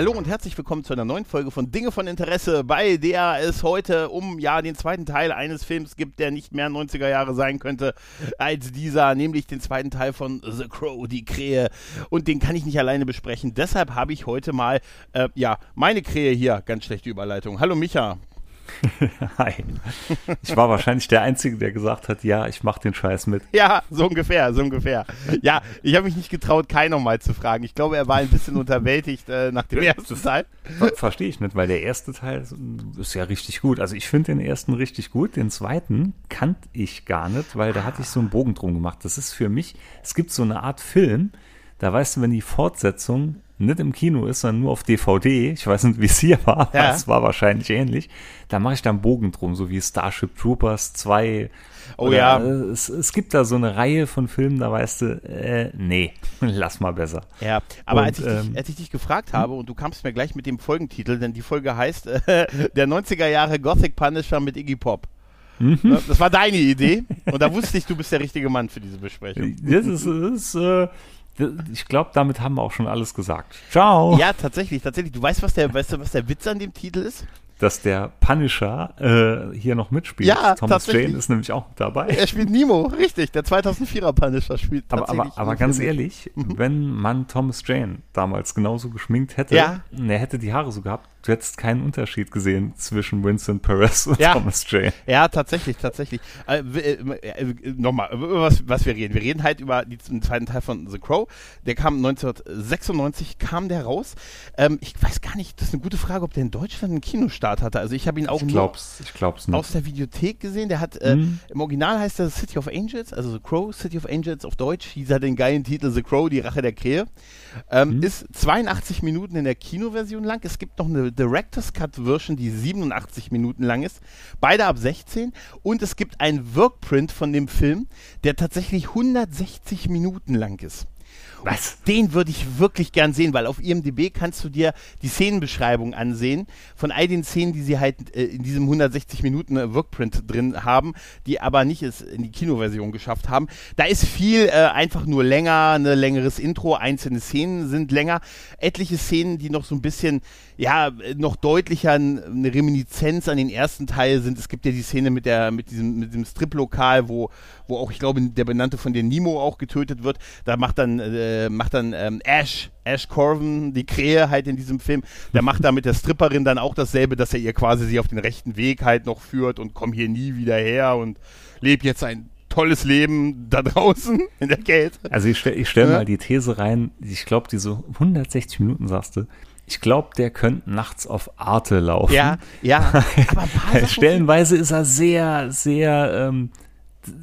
Hallo und herzlich willkommen zu einer neuen Folge von Dinge von Interesse, bei der es heute um ja den zweiten Teil eines Films gibt, der nicht mehr 90er Jahre sein könnte als dieser, nämlich den zweiten Teil von The Crow, die Krähe. Und den kann ich nicht alleine besprechen. Deshalb habe ich heute mal äh, ja meine Krähe hier. Ganz schlechte Überleitung. Hallo Micha. Hi. Ich war wahrscheinlich der Einzige, der gesagt hat, ja, ich mache den Scheiß mit. Ja, so ungefähr, so ungefähr. Ja, ich habe mich nicht getraut, Kai nochmal zu fragen. Ich glaube, er war ein bisschen unterwältigt äh, nach dem ersten Teil. Verstehe ich nicht, weil der erste Teil ist ja richtig gut. Also ich finde den ersten richtig gut. Den zweiten kannte ich gar nicht, weil da hatte ich so einen Bogen drum gemacht. Das ist für mich, es gibt so eine Art Film, da weißt du, wenn die Fortsetzung nicht im Kino ist, sondern nur auf DVD, ich weiß nicht, wie es hier war, aber Ja. es war wahrscheinlich ähnlich, da mache ich da einen Bogen drum, so wie Starship Troopers 2. Oh Oder, ja. äh, Es, es gibt da so eine Reihe von Filmen, da weißt du, äh, nee, lass mal besser. Ja, aber Und, als, ich dich, ähm, als ich dich gefragt habe und du kamst mir gleich mit dem Folgentitel, denn die Folge heißt äh, Der 90er Jahre Gothic Punisher mit Iggy Pop. Mhm. Das war deine Idee und da wusste ich, du bist der richtige Mann für diese Besprechung. Das ist, das ist äh, ich glaube, damit haben wir auch schon alles gesagt. Ciao. Ja, tatsächlich, tatsächlich. Du weißt, was der, weißt du, was der Witz an dem Titel ist? Dass der Punisher äh, hier noch mitspielt. Ja, Thomas. Jane ist nämlich auch dabei. Er spielt Nemo, richtig. Der 2004er Punisher spielt Aber, tatsächlich. aber, aber im ganz ehrlich, wenn man Thomas Jane damals genauso geschminkt hätte, Ja. und er hätte die Haare so gehabt, du hättest keinen Unterschied gesehen zwischen Vincent Perez und Ja. Thomas Jane. Ja, tatsächlich, tatsächlich. Äh, äh, äh, Nochmal, über was, was wir reden. Wir reden halt über die, den zweiten Teil von The Crow. Der kam 1996, kam der raus. Ähm, ich weiß gar nicht, das ist eine gute Frage, ob der in Deutschland einen Kinostart hatte. Also ich habe ihn auch Ich glaub's, ich glaub's nicht. aus der Videothek gesehen. Der hat, äh, Hm. im Original heißt er City of Angels, also The Crow, City of Angels auf Deutsch. Hieß er den geilen Titel The Crow, die Rache der Krähe. Ähm, Hm. Ist 82 Minuten in der Kinoversion lang. Es gibt noch eine Director's Cut Version, die 87 Minuten lang ist. Beide ab 16. Und es gibt einen Workprint von dem Film, der tatsächlich 160 Minuten lang ist. Was? Den würde ich wirklich gern sehen, weil auf IMDb kannst du dir die Szenenbeschreibung ansehen von all den Szenen, die sie halt äh, in diesem 160 Minuten äh, Workprint drin haben, die aber nicht es in die Kinoversion geschafft haben. Da ist viel äh, einfach nur länger, ein längeres Intro, einzelne Szenen sind länger, etliche Szenen, die noch so ein bisschen, ja, noch deutlicher eine Reminiszenz an den ersten Teil sind. Es gibt ja die Szene mit der, mit diesem, mit dem Striplokal, wo, wo auch, ich glaube, der Benannte von der Nemo auch getötet wird. Da macht dann, äh, macht dann ähm, Ash, Ash Corvin, die Krähe halt in diesem Film, der macht da mit der Stripperin dann auch dasselbe, dass er ihr quasi sie auf den rechten Weg halt noch führt und komm hier nie wieder her und leb jetzt ein tolles Leben da draußen in der Kälte. Also ich stelle ich stell mal die These rein, ich glaube, diese 160 Minuten sagst du, ich glaube, der könnte nachts auf Arte laufen. Ja, ja, aber Stellenweise ist er sehr, sehr, ähm,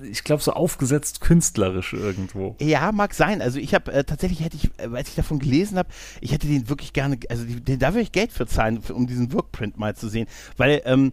ich glaube, so aufgesetzt künstlerisch irgendwo. Ja, mag sein. Also ich habe äh, tatsächlich hätte ich, äh, als ich davon gelesen habe, ich hätte den wirklich gerne, also die, den, da würde ich Geld für zahlen, für, um diesen Workprint mal zu sehen, weil ähm,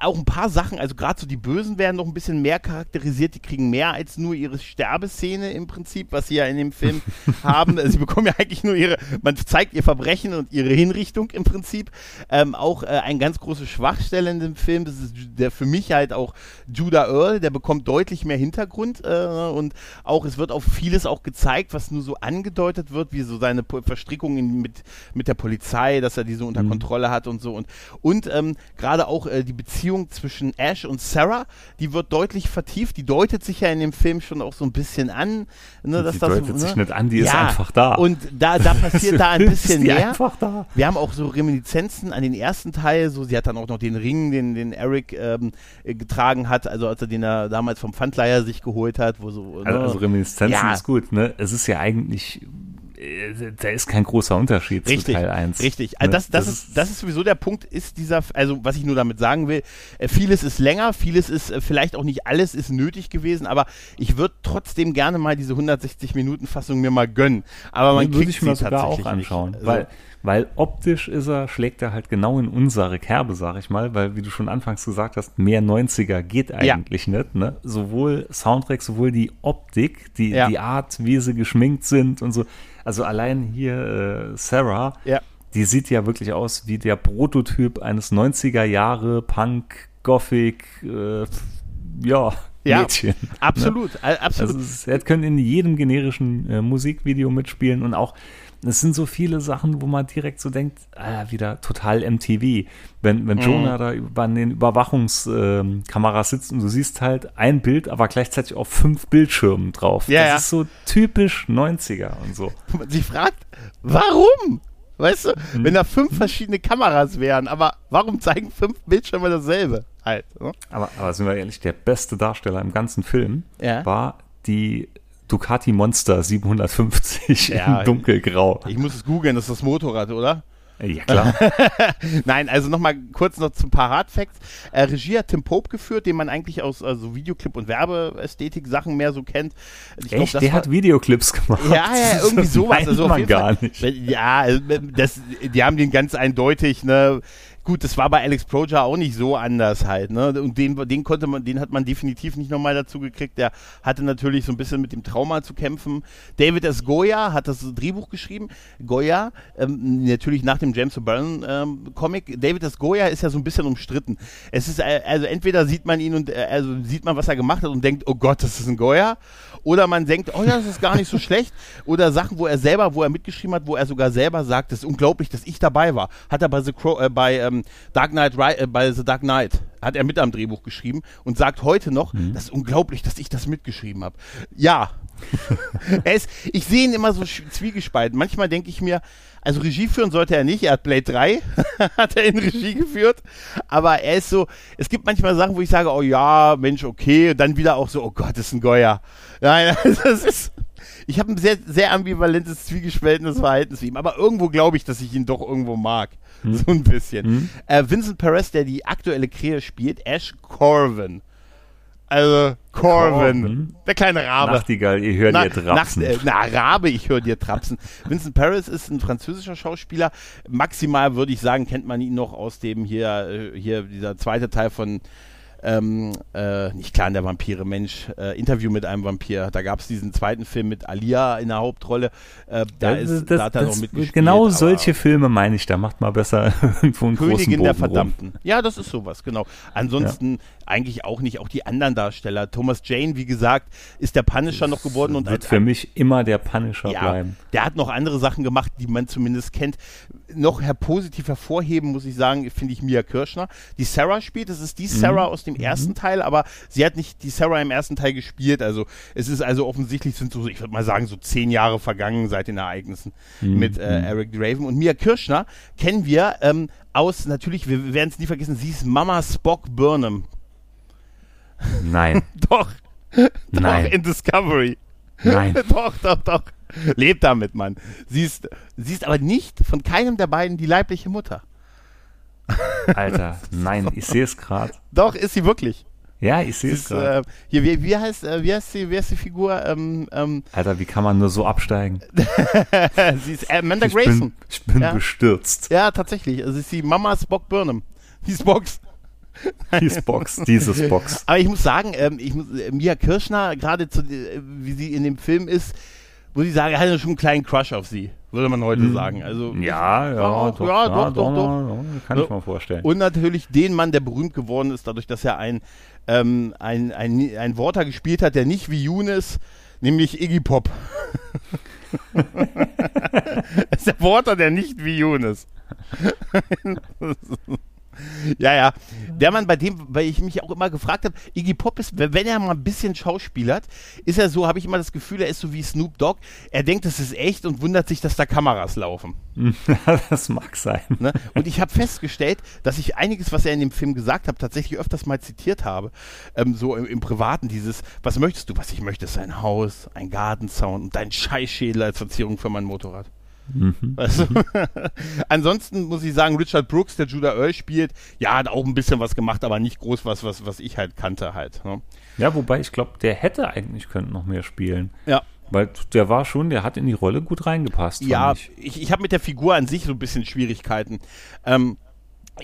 auch ein paar Sachen, also gerade so die Bösen werden noch ein bisschen mehr charakterisiert, die kriegen mehr als nur ihre Sterbeszene im Prinzip, was sie ja in dem Film haben. Also sie bekommen ja eigentlich nur ihre, man zeigt ihr Verbrechen und ihre Hinrichtung im Prinzip. Ähm, auch äh, eine ganz große Schwachstelle in dem Film, das ist der für mich halt auch Judah Earl, der bekommt deutlich mehr Hintergrund äh, und auch es wird auf vieles auch gezeigt, was nur so angedeutet wird, wie so seine Verstrickungen mit, mit der Polizei, dass er die so unter Kontrolle hat und so und und ähm, gerade auch äh, die Beziehung zwischen Ash und Sarah, die wird deutlich vertieft, die deutet sich ja in dem Film schon auch so ein bisschen an, ne, dass die das deutet so, sich ne? nicht an, die ist einfach da. Und da, da passiert da ein bisschen die mehr. einfach da. Wir haben auch so Reminiszenzen an den ersten Teil, so sie hat dann auch noch den Ring, den, den Eric ähm, äh, getragen hat, also als er den er damals vom Pfandleiher sich geholt hat, wo so Also, ne? also Reminiszenzen Ja. ist gut, ne? Es ist ja eigentlich, da ist kein großer Unterschied Richtig, zu Teil 1. richtig. Also ne? das, das, ist, das ist sowieso der Punkt, ist dieser, also was ich nur damit sagen will, äh, vieles ist länger, vieles ist, äh, vielleicht auch nicht alles ist nötig gewesen, aber ich würde trotzdem gerne mal diese 160 Minuten Fassung mir mal gönnen. Aber man kriegt ich mir sie sogar auch anschauen, nicht. Also, weil, weil optisch ist er, schlägt er halt genau in unsere Kerbe, sag ich mal, weil, wie du schon anfangs gesagt hast, mehr 90er geht eigentlich ja. nicht, ne? Sowohl Soundtrack, sowohl die Optik, die, ja. die Art, wie sie geschminkt sind und so. Also allein hier äh, Sarah, ja. die sieht ja wirklich aus wie der Prototyp eines 90er Jahre Punk, Gothic, äh, ja, ja, Mädchen. Absolut, ne? absolut. Also er könnte in jedem generischen äh, Musikvideo mitspielen und auch es sind so viele Sachen, wo man direkt so denkt, ah, wieder total MTV. Wenn, wenn mhm. Jonah da über den Überwachungskameras äh, sitzt und du siehst halt ein Bild, aber gleichzeitig auf fünf Bildschirmen drauf. Ja, das ja. ist so typisch 90er und so. Man sich fragt, warum? Weißt du, mhm. wenn da fünf verschiedene Kameras wären, aber warum zeigen fünf Bildschirme dasselbe? Halt, ne? aber, aber sind wir ehrlich, der beste Darsteller im ganzen Film ja. war die Ducati Monster 750 ja, in dunkelgrau. Ich muss es googeln, das ist das Motorrad, oder? Ja, klar. Nein, also nochmal kurz noch zu ein paar Hardfacts. Äh, Regie hat Tim Pope geführt, den man eigentlich aus also Videoclip- und Werbeästhetik-Sachen mehr so kennt. Ich Echt? Glaub, Der hat Videoclips gemacht? Ja, ja, irgendwie sowas. Also man gar Fall, nicht. Ja, also, das, die haben den ganz eindeutig, ne, gut, das war bei Alex Proja auch nicht so anders halt, ne? Und den, den konnte man, den hat man definitiv nicht nochmal dazu gekriegt. Der hatte natürlich so ein bisschen mit dem Trauma zu kämpfen. David S. Goya hat das Drehbuch geschrieben. Goya, ähm, natürlich nach dem James O'Byrne ähm, Comic. David S. Goya ist ja so ein bisschen umstritten. Es ist, äh, also entweder sieht man ihn und, äh, also sieht man, was er gemacht hat und denkt, oh Gott, das ist ein Goya. Oder man denkt, oh ja, das ist gar nicht so schlecht. Oder Sachen, wo er selber, wo er mitgeschrieben hat, wo er sogar selber sagt, das ist unglaublich, dass ich dabei war. Hat er bei The Crow, äh, bei ähm, Dark Knight, äh, bei The Dark Knight, hat er mit am Drehbuch geschrieben und sagt heute noch, mhm. das ist unglaublich, dass ich das mitgeschrieben habe. Ja. er ist, ich sehe ihn immer so zwiegespalten. Manchmal denke ich mir, also Regie führen sollte er nicht. Er hat Blade 3, hat er in Regie geführt. Aber er ist so, es gibt manchmal Sachen, wo ich sage, oh ja, Mensch, okay. Und dann wieder auch so, oh Gott, das ist ein Goya. Nein, das ist, ich habe ein sehr, sehr ambivalentes, zwiegespaltenes Verhalten zu ihm. Aber irgendwo glaube ich, dass ich ihn doch irgendwo mag. Hm. So ein bisschen. Hm. Äh, Vincent Perez, der die aktuelle Krähe spielt, Ash Corvin. Also Corvin, Corvin, der kleine Rabe. Nachtigall, ich höre dir trapsen. Nach, äh, na, Rabe, ich höre dir trapsen. Vincent Paris ist ein französischer Schauspieler. Maximal würde ich sagen, kennt man ihn noch aus dem hier, äh, hier dieser zweite Teil von ähm, äh, nicht Clan der Vampire, Mensch, äh, Interview mit einem Vampir. Da gab es diesen zweiten Film mit Alia in der Hauptrolle. Äh, da das, ist, das, da hat er noch mitgespielt. Genau solche Filme meine ich, da macht man besser irgendwo einen Königin großen Bogen der Verdammten. Rum. Ja, das ist sowas, genau. Ansonsten. Eigentlich auch nicht, auch die anderen Darsteller. Thomas Jane, wie gesagt, ist der Punisher das noch geworden. und Wird für mich immer der Punisher ja, bleiben. Der hat noch andere Sachen gemacht, die man zumindest kennt. Noch her positiv hervorheben, muss ich sagen, finde ich Mia Kirschner. Die Sarah spielt, das ist die Sarah mhm. aus dem ersten mhm. Teil, aber sie hat nicht die Sarah im ersten Teil gespielt. Also es ist also offensichtlich sind so, ich würde mal sagen, so zehn Jahre vergangen seit den Ereignissen mhm. mit äh, Eric Draven. Und Mia Kirschner kennen wir ähm, aus, natürlich, wir werden es nie vergessen, sie ist Mama Spock Burnham. Nein. doch. Nein. Doch in Discovery. Nein. doch, doch, doch. Lebt damit, Mann. Sie ist, sie ist aber nicht von keinem der beiden die leibliche Mutter. Alter, nein, ich sehe es gerade. Doch, ist sie wirklich. Ja, ich sehe es gerade. Äh, hier, wie, wie, heißt, äh, wie, heißt die, wie heißt die Figur? Ähm, ähm, Alter, wie kann man nur so absteigen? sie ist Amanda ich Grayson. Bin, ich bin ja. bestürzt. Ja, tatsächlich. Also ist die Mama Spock Burnham. Die Spox. Die Box, dieses Box. Aber ich muss sagen, ähm, ich muss, äh, Mia Kirschner, gerade äh, wie sie in dem Film ist, muss ich sagen, hatte schon einen kleinen Crush auf sie, würde man heute hm. sagen. Also, ja, ja, auch, doch, ja, doch, doch, doch, doch. Kann ich mir vorstellen. Und natürlich den Mann, der berühmt geworden ist, dadurch, dass er ein, ähm, ein, ein, ein Worter gespielt hat, der nicht wie Younes, nämlich Iggy Pop. das ist der Worter, der nicht wie Younes. Ja, ja. Der Mann, bei dem, weil ich mich auch immer gefragt habe, Iggy Pop ist, wenn er mal ein bisschen schauspielert, ist er so, habe ich immer das Gefühl, er ist so wie Snoop Dogg. Er denkt, das ist echt und wundert sich, dass da Kameras laufen. das mag sein. Ne? Und ich habe festgestellt, dass ich einiges, was er in dem Film gesagt hat, tatsächlich öfters mal zitiert habe. Ähm, so im, im, Privaten dieses, was möchtest du? Was ich möchte, ist ein Haus, ein Gartenzaun und dein Scheißschädel als Verzierung für mein Motorrad. Mhm. Also, ansonsten muss ich sagen, Richard Brooks, der Judah Earl spielt, ja, hat auch ein bisschen was gemacht, aber nicht groß was, was, was ich halt kannte halt. Ne? Ja, wobei ich glaube, der hätte eigentlich könnte noch mehr spielen. Ja. Weil der war schon, der hat in die Rolle gut reingepasst. Ja, ich. ich, ich habe mit der Figur an sich so ein bisschen Schwierigkeiten. Ähm,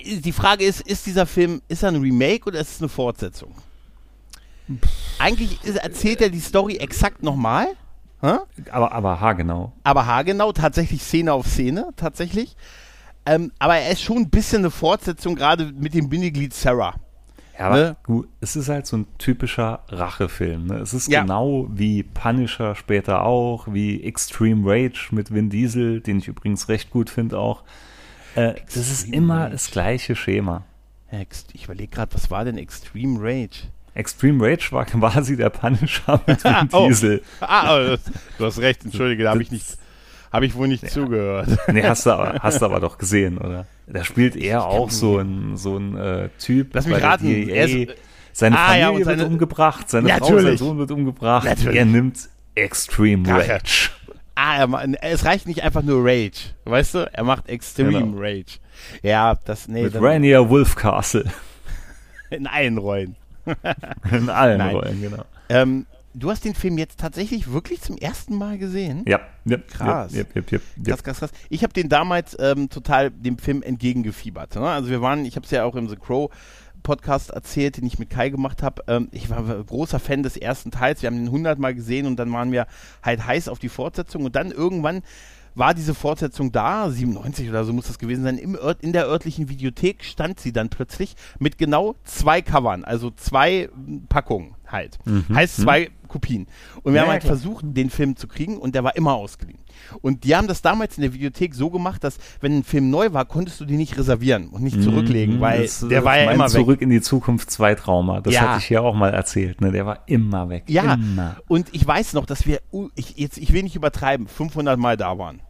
die Frage ist, ist dieser Film, ist er ein Remake oder ist es eine Fortsetzung? Eigentlich ist, erzählt er die Story exakt nochmal, hä? Aber, aber haargenau. aber haargenau, tatsächlich Szene auf Szene, tatsächlich. Ähm, aber er ist schon ein bisschen eine Fortsetzung, gerade mit dem Bindeglied Sarah. Ja, aber Ne? gut, es ist halt so ein typischer Rachefilm. Ne? Es ist Ja. genau wie Punisher später auch, wie Extreme Rage mit Vin Diesel, den ich übrigens recht gut finde auch. Äh, das ist immer Rage. das gleiche Schema. Ich überlege gerade, was war denn Extreme Rage? Extreme Rage war quasi der Punisher mit Vin Oh. Diesel. Ah, oh, du hast recht, entschuldige, da habe ich nicht, habe ich wohl nicht zugehört. Nee, hast du, aber, hast du aber doch gesehen, oder? Da spielt er auch so ein, so ein äh, Typ. Lass mich raten, DEA. er ist- seine Ah, Familie ja, und wird seine- umgebracht, seine Frau, Natürlich. sein Sohn wird umgebracht. Natürlich. Er nimmt Extreme. Rage. Ah, er, es reicht nicht einfach nur Rage, weißt du? Er macht Extreme Genau. Rage. Ja, das, nee, Mit Rainier Wolfcastle. in allen Rollen. In allen Nein. Rollen, genau. Ähm, du hast den Film jetzt tatsächlich wirklich zum ersten Mal gesehen? Ja, ja Krass. Ja, ja, ja. Krass, krass, krass. Ich habe den damals ähm, total dem Film entgegengefiebert. Ne? Also wir waren, ich habe es ja auch im The Crow Podcast erzählt, den ich mit Kai gemacht habe. Ähm, ich war großer Fan des ersten Teils. Wir haben den 100 Mal gesehen und dann waren wir halt heiß auf die Fortsetzung. Und dann irgendwann war diese Fortsetzung da, 97 oder so muss das gewesen sein, im Ört, in der örtlichen Videothek stand sie dann plötzlich mit genau zwei Covern, also zwei Packungen halt. Heißt zwei Kopien. Und wir Ja, haben halt klar. versucht, den Film zu kriegen und der war immer ausgeliehen. Und die haben das damals in der Videothek so gemacht, dass wenn ein Film neu war, konntest du den nicht reservieren und nicht zurücklegen, Mhm, weil das, der äh, war ja mein immer weg. Zurück in die Zukunft 2 Trauma. Das Ja. hatte ich ja auch mal erzählt. Ne? Der war immer weg. Ja, Immer. und ich weiß noch, dass wir, ich, jetzt, ich will nicht übertreiben, 500 Mal da waren.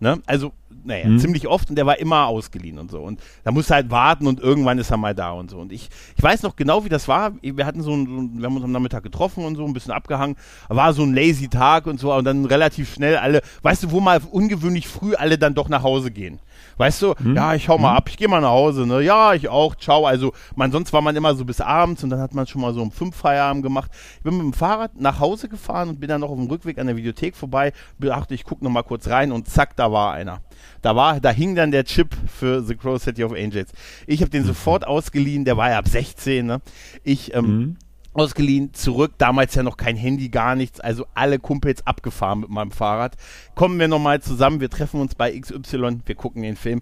Ne? Also, naja, Mhm. ziemlich oft und der war immer ausgeliehen und so. Und da musst du halt warten und irgendwann ist er mal da und so. Und ich, ich weiß noch genau, wie das war. Wir hatten so ein, so ein wir haben uns am Nachmittag getroffen und so, ein bisschen abgehangen. War so ein lazy Tag und so und dann relativ schnell alle, weißt du, wo mal ungewöhnlich früh alle dann doch nach Hause gehen. Weißt du, ja, ich hau mal ab, ich gehe mal nach Hause, ne? Ja, ich auch, ciao. Also, man, sonst war man immer so bis abends und dann hat man schon mal so um fünf Feierabend gemacht. Ich bin mit dem Fahrrad nach Hause gefahren und bin dann noch auf dem Rückweg an der Videothek vorbei, dachte, ich guck noch mal kurz rein und zack, da war einer. Da war, da hing dann der Chip für The Crow City of Angels. Ich habe den sofort ausgeliehen, der war ja ab 16, ne? Ich, ähm, Mhm. Ausgeliehen, zurück, damals ja noch kein Handy, gar nichts, also alle Kumpels abgefahren mit meinem Fahrrad. Kommen wir nochmal zusammen, wir treffen uns bei XY, wir gucken den Film.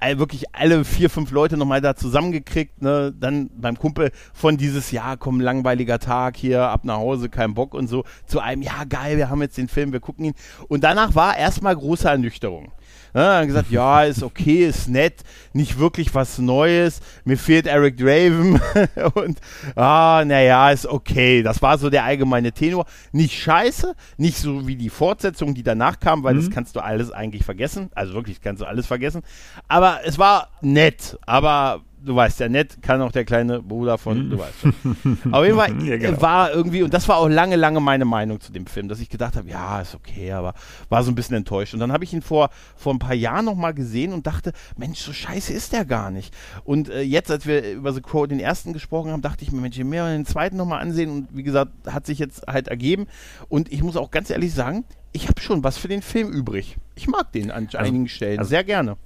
All, wirklich alle vier, fünf Leute nochmal da zusammengekriegt, ne? Dann beim Kumpel von dieses Jahr, komm, langweiliger Tag hier, ab nach Hause, kein Bock und so, zu einem, ja geil, wir haben jetzt den Film, wir gucken ihn. Und danach war erstmal große Ernüchterung. Ne, dann gesagt, ja, ist okay, ist nett, nicht wirklich was Neues. Mir fehlt Eric Draven und ah, naja, ist okay. Das war so der allgemeine Tenor. Nicht scheiße, nicht so wie die Fortsetzung, die danach kam, weil das kannst du alles eigentlich vergessen. Also wirklich kannst du alles vergessen. Aber es war nett, aber du weißt ja, nett kann auch der kleine Bruder von, du weißt schon. Auf jeden Fall Ja, genau. war irgendwie, und das war auch lange, lange meine Meinung zu dem Film, dass ich gedacht habe, ja, ist okay, aber war so ein bisschen enttäuscht. Und dann habe ich ihn vor, vor ein paar Jahren nochmal gesehen und dachte, Mensch, so scheiße ist der gar nicht. Und äh, jetzt, als wir über The Crow den ersten gesprochen haben, dachte ich mir, Mensch, ich mir den zweiten nochmal ansehen und wie gesagt, hat sich jetzt halt ergeben. Und ich muss auch ganz ehrlich sagen, ich habe schon was für den Film übrig. Ich mag den an einigen Stellen also- sehr gerne.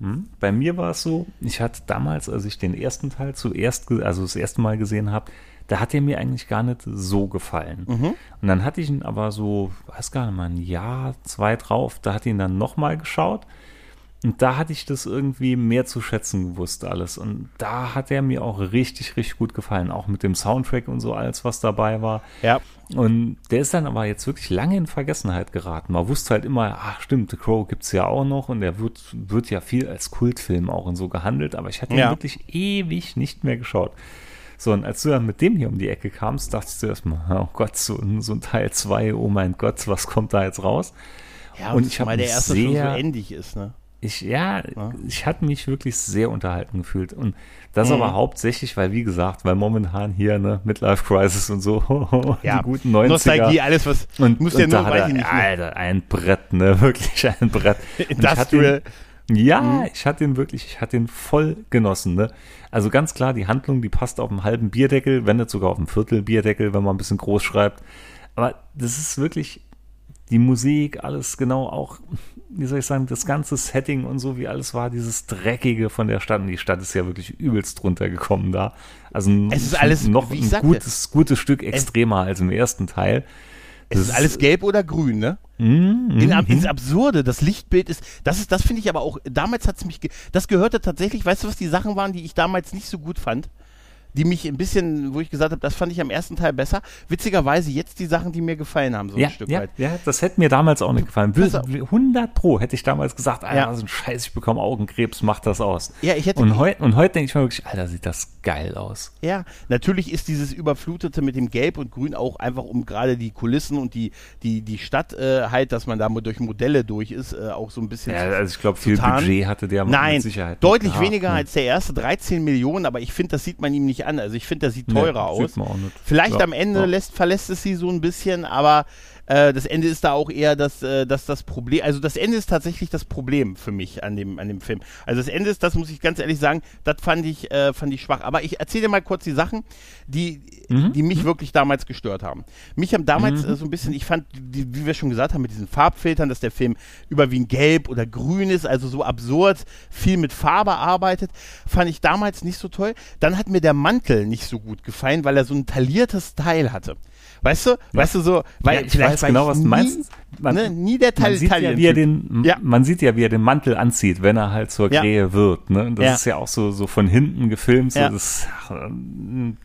Hm? Bei mir war es so, ich hatte damals, als ich den ersten Teil zuerst, also das erste Mal gesehen habe, da hat er mir eigentlich gar nicht so gefallen. Mhm. Und dann hatte ich ihn aber so, weiß gar nicht mal, ein Jahr, zwei drauf, da ich ihn dann nochmal geschaut. Und da hatte ich das irgendwie mehr zu schätzen gewusst alles. Und da hat er mir auch richtig, richtig gut gefallen. Auch mit dem Soundtrack und so alles, was dabei war. Ja. Und der ist dann aber jetzt wirklich lange in Vergessenheit geraten. Man wusste halt immer, ach stimmt, The Crow gibt's ja auch noch und der wird, wird ja viel als Kultfilm auch und so gehandelt, aber ich hatte ihn Ja. wirklich ewig nicht mehr geschaut. So, und als du dann mit dem hier um die Ecke kamst, dachtest du erstmal, oh Gott, so, ein- so ein Teil 2, oh mein Gott, was kommt da jetzt raus? Ja, Und und ich ich hab mal der mich erste schon so sehr- endig ist, ne? Ich, ja, Ja. ich hatte mich wirklich sehr unterhalten gefühlt. Und das Mhm. aber hauptsächlich, weil, wie gesagt, weil momentan hier, ne, Midlife Crisis und so, Ja. die guten 90er. Nostalgie, alles was, Und, muss ja nur, weiß ich nicht? Alter, ein Brett, ne, wirklich ein Brett. Und ich ihn, ja, Mhm. ich hatte ihn wirklich, ich hatte ihn voll genossen, ne. Also ganz klar, die Handlung, die passt auf einen halben Bierdeckel, wenn nicht sogar auf einen Viertel Bierdeckel, wenn man ein bisschen groß schreibt. Aber das ist wirklich die Musik, alles genau auch, wie soll ich sagen, das ganze Setting und so, wie alles war, dieses Dreckige von der Stadt. Und die Stadt ist ja wirklich übelst runtergekommen da. Also Es ist alles, noch wie ich ein sagte, gutes, gutes Stück extremer als im ersten Teil. Es ist alles gelb oder grün, ne? Mhm, In, ins Absurde, das Lichtbild ist, das ist, das finde ich aber auch, damals hat es mich, ge das gehörte tatsächlich, weißt du, was die Sachen waren, die ich damals nicht so gut fand? Die mich ein bisschen, wo ich gesagt habe, das fand ich am ersten Teil besser. Witzigerweise jetzt die Sachen, die mir gefallen haben, so ja, ein Stück ja, weit. ja, das hätte mir damals auch nicht gefallen. Pass auf. 100 Pro hätte ich damals gesagt, Alter, Ja. so ein Scheiß, ich bekomme Augenkrebs, mach das aus. Ja, ich hätte- und heute und heute denke ich mir wirklich, Alter, sieht das geil aus. Ja, natürlich ist dieses Überflutete mit dem Gelb und Grün auch einfach um gerade die Kulissen und die, die, die Stadt äh, halt, dass man da mal durch Modelle durch ist, äh, auch so ein bisschen Ja, also ich glaube, viel. Budget hatte der Nein, mit Sicherheit. deutlich nicht gehabt, weniger ne? als der erste, 13 Millionen, aber ich finde, das sieht man ihm nicht an. Also ich finde, das sieht Nee, teurer sieht aus. Vielleicht am Ende lässt, verlässt es sie so ein bisschen, aber äh, das Ende ist da auch eher das, äh, das, das Problem. Also das Ende ist tatsächlich das Problem für mich an dem, an dem Film. Also das Ende ist, das muss ich ganz ehrlich sagen, das fand ich, äh, fand ich schwach. Aber ich erzähle dir mal kurz die Sachen, die, Mhm. die mich wirklich damals gestört haben. Mich haben damals äh, so ein bisschen, ich fand, die, wie wir schon gesagt haben, mit diesen Farbfiltern, dass der Film überwiegend gelb oder grün ist, also so absurd viel mit Farbe arbeitet, fand ich damals nicht so toll. Dann hat mir der Mantel nicht so gut gefallen, weil er so ein tailliertes Teil hatte. Weißt du? Weißt du so, weil Ja, ich vielleicht weiß genau, was du meinst. Man- ne, nie der Man Teil sieht, ja, wie er den, Ja. man sieht ja, wie er den Mantel anzieht, wenn er halt zur Ja. Krähe wird. Ne? Das Ja. ist ja auch so, so von hinten gefilmt. So Ja. das, ähm,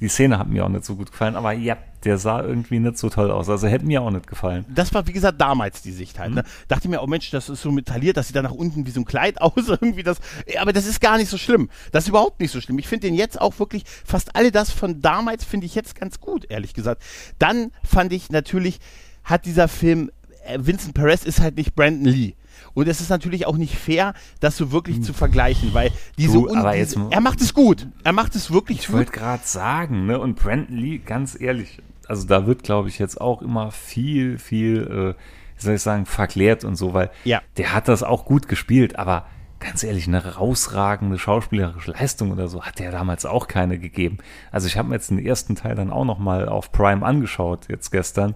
die Szene hat mir auch nicht so gut gefallen, aber ja, der sah irgendwie nicht so toll aus. Also hätte mir auch nicht gefallen. das war, wie gesagt, damals die Sicht halt. Ne? Dachte mir, oh Mensch, das ist so metalliert, das sieht da nach unten wie so ein Kleid aus, irgendwie das. Aber das ist gar nicht so schlimm. Das ist überhaupt nicht so schlimm. Ich finde den jetzt auch wirklich, fast alle das von damals finde ich jetzt ganz gut, ehrlich gesagt. Dann fand ich natürlich, hat dieser Film, äh, Vincent Perez ist halt nicht Brandon Lee. Und es ist natürlich auch nicht fair, das so wirklich zu vergleichen, weil diese, Du, aber jetzt er macht es gut. Er macht es wirklich Ich gut. wollte gerade sagen, ne? Und Brandon Lee, ganz ehrlich, also da wird, glaube ich, jetzt auch immer viel, viel, äh, wie soll ich sagen, verklärt und so, weil Ja. der hat das auch gut gespielt, aber ganz ehrlich, eine herausragende schauspielerische Leistung oder so hat der damals auch keine gegeben. Also ich habe mir jetzt den ersten Teil dann auch noch mal auf Prime angeschaut, jetzt gestern,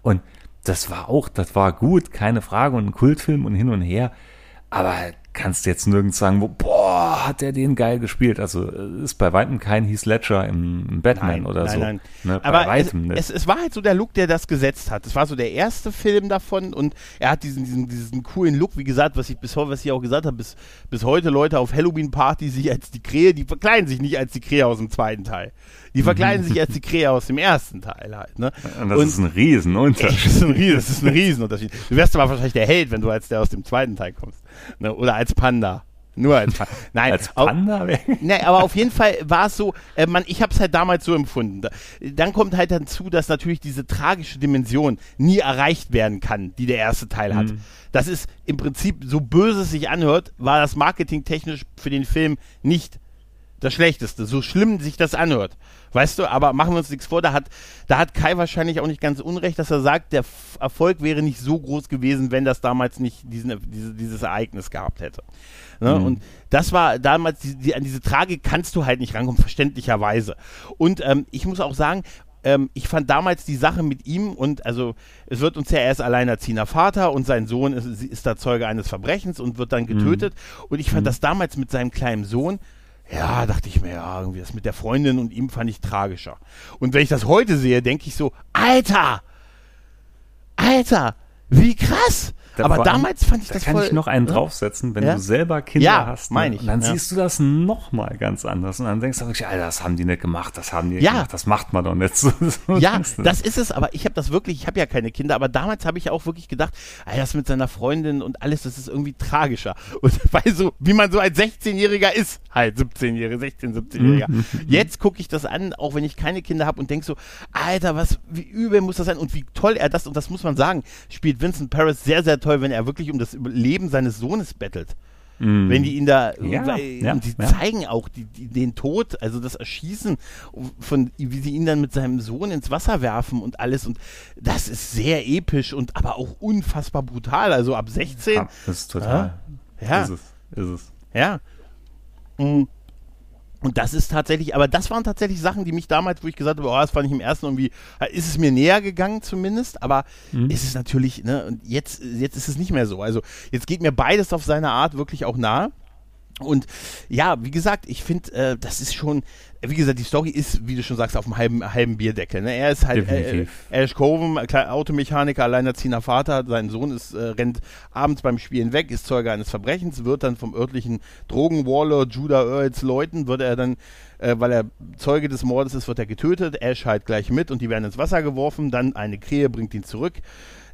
und das war auch, das war gut, keine Frage, und ein Kultfilm und hin und her, aber kannst jetzt nirgends sagen, wo, boah, hat der den geil gespielt. Also äh, ist bei weitem kein Heath Ledger im, im Batman oder so. Nein, Ne, bei Aber es, weitem nicht. es, es war halt so der Look, der das gesetzt hat. Es war so der erste Film davon und er hat diesen, diesen, diesen coolen Look, wie gesagt, was ich bis heute, was ich auch gesagt habe, bis, bis heute Leute auf Halloween-Party sich als die Krähe, die verkleiden sich nicht als die Krähe aus dem zweiten Teil. Die verkleiden sich als die Krähe aus dem ersten Teil halt. Ne? und das ist ein Riesenunterschied. das ist ein, Ries- das ist ein Riesenunterschied. Du wärst aber wahrscheinlich der Held, wenn du als der aus dem zweiten Teil kommst. Ne? Oder als Panda. Nur als Panda. Nein, Als Panda wär- Ne, aber auf jeden Fall war es so, äh, man, ich habe es halt damals so empfunden. Da, dann kommt halt dazu, dass natürlich diese tragische Dimension nie erreicht werden kann, die der erste Teil hat. Das ist im Prinzip, so böse es sich anhört, war das marketingtechnisch für den Film nicht das Schlechteste, so schlimm sich das anhört. Weißt du, aber machen wir uns nichts vor, da hat, da hat Kai wahrscheinlich auch nicht ganz unrecht, dass er sagt, der F Erfolg wäre nicht so groß gewesen, wenn das damals nicht diesen, diese, dieses Ereignis gehabt hätte. Ne? Und das war damals, die, die, an diese Tragik kannst du halt nicht rankommen, verständlicherweise. Und ähm, ich muss auch sagen, ähm, ich fand damals die Sache mit ihm und also es wird uns ja erst alleinerziehender Vater und sein Sohn ist, ist da Zeuge eines Verbrechens und wird dann getötet. Und ich fand das damals mit seinem kleinen Sohn, ja, dachte ich mir, ja, irgendwie das mit der Freundin und ihm fand ich tragischer. Und wenn ich das heute sehe, denke ich so, Alter, Alter, wie krass. Da Aber damals fand ich da das kann voll. ich noch einen ne? draufsetzen, wenn Ja? du selber Kinder Ja, hast. ne? mein ich, Und dann ja. siehst du das nochmal ganz anders. Und dann denkst du wirklich, Alter, das haben die nicht gemacht, das haben die nicht Ja. gemacht, das macht man doch nicht so. so Ja, das ist es, aber ich habe das wirklich, ich habe ja keine Kinder, aber damals habe ich auch wirklich gedacht, ey, das mit seiner Freundin und alles, das ist irgendwie tragischer. Und weil so, wie man so als 16-Jähriger ist, halt 17-Jähriger, 16, 17-Jähriger. Mhm. Jetzt gucke ich das an, auch wenn ich keine Kinder habe und denk so, Alter, was, wie übel muss das sein und wie toll er das, und das muss man sagen, spielt Vincent Paris sehr, sehr toll, wenn er wirklich um das Leben seines Sohnes bettelt. Wenn die ihn da, Mhm. Ja, weil, ja, und die ja. zeigen auch die, die, den Tod, also das Erschießen von, wie sie ihn dann mit seinem Sohn ins Wasser werfen und alles und das ist sehr episch und aber auch unfassbar brutal, also ab 16, Ja, das ist total. Ja. Ist es, ist es. ja. Mm. Und das ist tatsächlich, aber das waren tatsächlich Sachen, die mich damals, wo ich gesagt habe, oh, das fand ich im ersten irgendwie, ist es mir näher gegangen zumindest, aber mhm. ist es natürlich, ne, und jetzt, jetzt ist es nicht mehr so. Also jetzt geht mir beides auf seine Art wirklich auch nahe. Und ja, wie gesagt, ich finde, äh, das ist schon, wie gesagt, die Story ist, wie du schon sagst, auf einem halben, halben Bierdeckel. Ne? Er ist halt äh, Ash Coven, Automechaniker, alleinerziehender Vater. Sein Sohn ist, äh, rennt abends beim Spielen weg, ist Zeuge eines Verbrechens, wird dann vom örtlichen Drogenwarlord Judah Earls Leuten, wird er dann, äh, weil er Zeuge des Mordes ist, wird er getötet. Ash halt gleich mit und die werden ins Wasser geworfen. Dann eine Krähe bringt ihn zurück.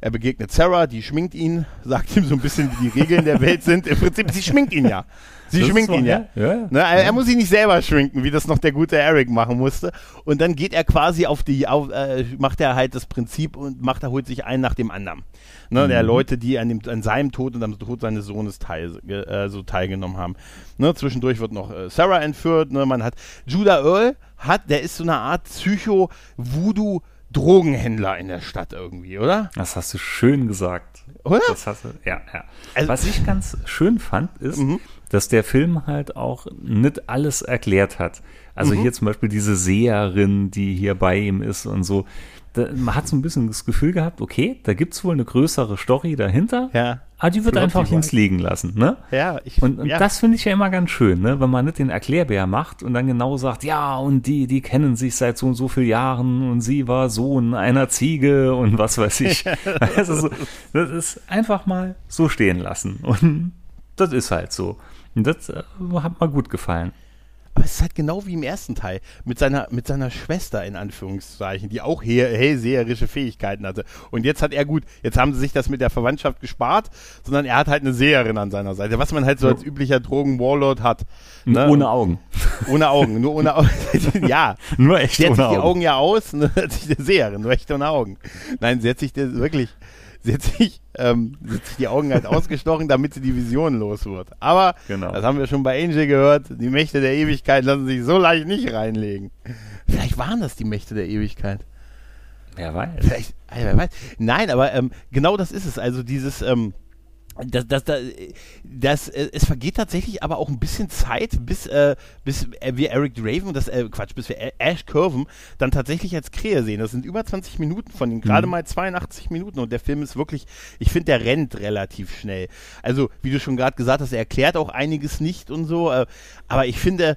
Er begegnet Sarah, die schminkt ihn, sagt ihm so ein bisschen, wie die Regeln der Welt sind. Im Prinzip, sie schminkt ihn ja. Sie das schminkt ihn ja. ja. Ne, er, er, muss sich nicht selber schminken, wie das noch der gute Eric machen musste. Und dann geht er quasi auf die, auf, äh, macht er halt das Prinzip und macht, er holt sich einen nach dem anderen. Ne, mhm. Der Leute, die an, dem, an seinem Tod und am Tod seines Sohnes teil, äh, so teilgenommen haben. Ne, zwischendurch wird noch äh, Sarah entführt. Ne, man hat Judah Earl hat, der ist so eine Art Psycho-Voodoo- Drogenhändler in der Stadt irgendwie, oder? Das hast du schön gesagt. Oder? Das hast du, ja, ja. Also, Was ich ganz schön fand, ist, mhm. dass der Film halt auch nicht alles erklärt hat. Also mhm. hier zum Beispiel diese Seherin, die hier bei ihm ist und so. Da, man hat so ein bisschen das Gefühl gehabt, okay, da gibt es wohl eine größere Story dahinter. Ja. Aber die wird Flott, einfach links liegen lassen, ne? Ja, ich, Und, und ja. das finde ich ja immer ganz schön, ne? Wenn man nicht den Erklärbär macht und dann genau sagt, ja, und die, die kennen sich seit so und so vielen Jahren und sie war Sohn einer Ziege und was weiß ich. also, das ist einfach mal so stehen lassen. Und das ist halt so. Und das äh, hat mir gut gefallen. Aber es ist halt genau wie im ersten Teil mit seiner, mit seiner Schwester in Anführungszeichen, die auch hellseherische Fähigkeiten hatte. Und jetzt hat er gut, jetzt haben sie sich das mit der Verwandtschaft gespart, sondern er hat halt eine Seherin an seiner Seite, was man halt so als üblicher Drogen-Warlord hat. Ne? Ohne Augen. Ohne Augen, nur ohne Augen. ja. Nur echt sie ohne hat sich Augen. die Augen ja aus, ne? hat sich eine Seherin, nur echt ohne Augen. Nein, sie hat sich das wirklich sie hat sich, ähm, sie hat sich die Augen halt ausgestochen, damit sie die Vision los wird. Aber, genau. das haben wir schon bei Angel gehört, die Mächte der Ewigkeit lassen sich so leicht nicht reinlegen. Vielleicht waren das die Mächte der Ewigkeit. Wer weiß. Vielleicht, wer weiß. Nein, aber ähm, genau das ist es. Also dieses, ähm, das, das, das, das, äh, es vergeht tatsächlich aber auch ein bisschen Zeit, bis, äh, bis wir Eric Draven, das, äh, Quatsch, bis wir Ash Curven dann tatsächlich als Krähe sehen. Das sind über 20 Minuten von ihm, gerade mhm. mal 82 Minuten und der Film ist wirklich, ich finde, der rennt relativ schnell. Also, wie du schon gerade gesagt hast, er erklärt auch einiges nicht und so, äh, aber ich finde,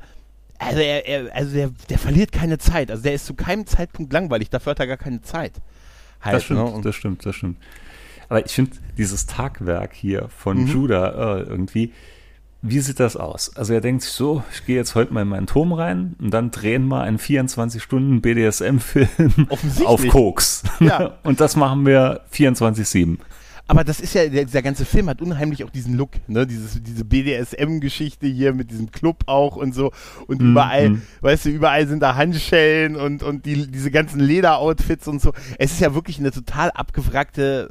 also, er, er, also der, der verliert keine Zeit. Also, der ist zu keinem Zeitpunkt langweilig, dafür hat er gar keine Zeit. Halt, das stimmt, ne? das stimmt, das stimmt. Aber ich finde dieses Tagwerk hier von mhm. Judah äh, irgendwie, wie sieht das aus? Also er denkt sich so, ich gehe jetzt heute mal in meinen Turm rein und dann drehen wir einen 24-Stunden BDSM-Film auf Koks. Ja. und das machen wir 24-7 aber das ist ja, der, der, ganze Film hat unheimlich auch diesen Look, ne? Dieses, diese BDSM-Geschichte hier mit diesem Club auch und so. Und mhm. überall, mhm. weißt du, überall sind da Handschellen und, und die, diese ganzen Lederoutfits und so. Es ist ja wirklich eine total abgewrackte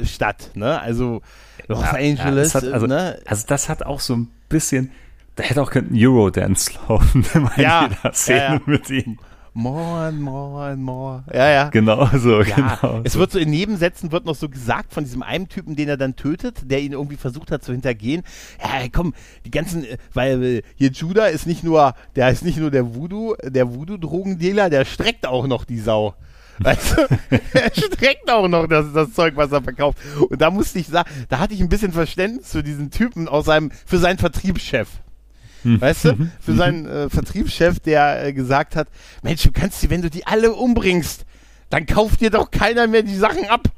äh, Stadt, ne? Also Los ja, Angeles, ja, hat, also, ne? Also das hat auch so ein bisschen, da hätte auch ein Eurodance laufen, in ja, Szene ja, ja. mit ihm. More and more and more. Ja, ja. Genau so, ja, genau. Es wird so in Nebensätzen wird noch so gesagt von diesem einen Typen, den er dann tötet, der ihn irgendwie versucht hat zu hintergehen. Ja, komm, die ganzen, weil äh, hier Judah ist nicht nur, der ist nicht nur der Voodoo, der Voodoo-Drogendealer, der streckt auch noch die Sau. Weißt du, er streckt auch noch das, das Zeug, was er verkauft. Und da musste ich sagen, da hatte ich ein bisschen Verständnis für diesen Typen aus seinem, für seinen Vertriebschef. Hm. Weißt du? Für seinen äh, Vertriebschef, der äh, gesagt hat, Mensch, du kannst die, wenn du die alle umbringst, dann kauft dir doch keiner mehr die Sachen ab.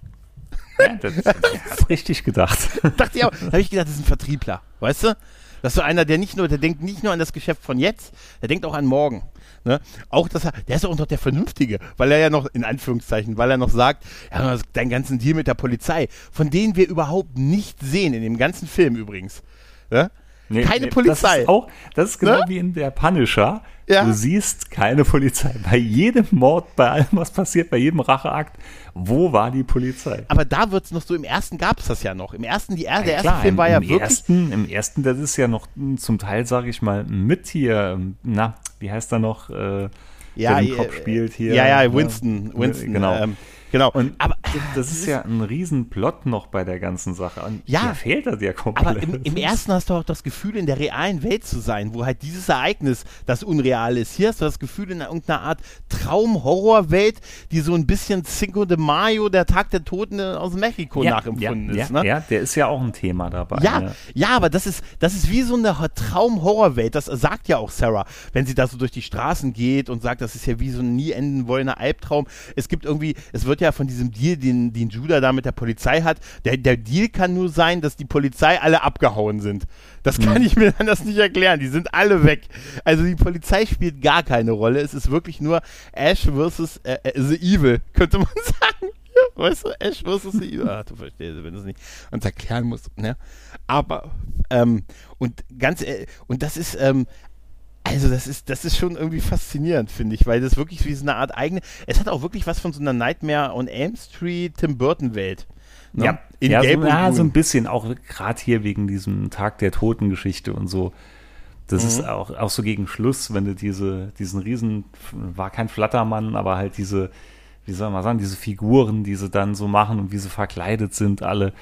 Ja, das, ist richtig gedacht. Dachte ich auch. Da habe ich gedacht, das ist ein Vertriebler, weißt du? Das ist so einer, der nicht nur, der denkt nicht nur an das Geschäft von jetzt, der denkt auch an morgen. Ne? Auch das, der ist auch noch der Vernünftige, weil er ja noch, in Anführungszeichen, weil er noch sagt, ja, deinen ganzen Deal mit der Polizei, von denen wir überhaupt nicht sehen, in dem ganzen Film übrigens. Ne? Nee, keine nee, Polizei. Das ist, auch, das ist genau ne? wie in der Punisher. Ja. Du siehst keine Polizei. Bei jedem Mord, bei allem, was passiert, bei jedem Racheakt, wo war die Polizei? Aber da wird es noch so, im ersten gab es das ja noch. Im ersten, die, der ja, erste klar, Film war im, ja im wirklich. Ersten, Im ersten, das ist ja noch zum Teil, sage ich mal, mit hier, na, wie heißt er noch, äh, ja, der den Kopf spielt hier. Ja, ja, Winston, Winston. Genau. Ähm, genau. Und, aber das ist ja ein Riesenplot noch bei der ganzen Sache. Und Ja. hier fehlt das ja komplett. Aber im, im ersten hast du auch das Gefühl, in der realen Welt zu sein, wo halt dieses Ereignis das Unreal ist. Hier hast du das Gefühl, in irgendeiner Art Traum-Horror-Welt, die so ein bisschen Cinco de Mayo, der Tag der Toten äh, aus Mexiko ja, nachempfunden ja, ist. ja, ne? ja, der ist ja auch ein Thema dabei. Ja, ne? ja, aber das ist, das ist wie so eine Ho- Traum-Horrorwelt. Das sagt ja auch Sarah, wenn sie da so durch die Straßen geht und sagt, das ist ja wie so ein nie enden wollender Albtraum. Es gibt irgendwie, es wird ja von diesem Deal, den, den Judah da mit der Polizei hat, der, der Deal kann nur sein, dass die Polizei alle abgehauen sind. Das kann ich mir anders nicht erklären. Die sind alle weg. Also die Polizei spielt gar keine Rolle. Es ist wirklich nur Ash versus äh, äh, The Evil, könnte man sagen. Ja, weißt du, Ash versus The Evil. Ah, du verstehst, wenn du es nicht uns erklären musst. Ne? Aber, ähm, und ganz, äh, und das ist, ähm, also das ist, das ist schon irgendwie faszinierend, finde ich, weil das wirklich wie so eine Art eigene, es hat auch wirklich was von so einer Nightmare on Elm Street, Tim Burton Welt. Ne? Ja, in ja, Gelb so, ja so ein bisschen, auch gerade hier wegen diesem Tag der Toten-Geschichte und so. Das Mhm. ist auch, auch so gegen Schluss, wenn du diese, diesen riesen, war kein Flattermann, aber halt diese, wie soll man sagen, diese Figuren, die sie dann so machen und wie sie verkleidet sind, alle.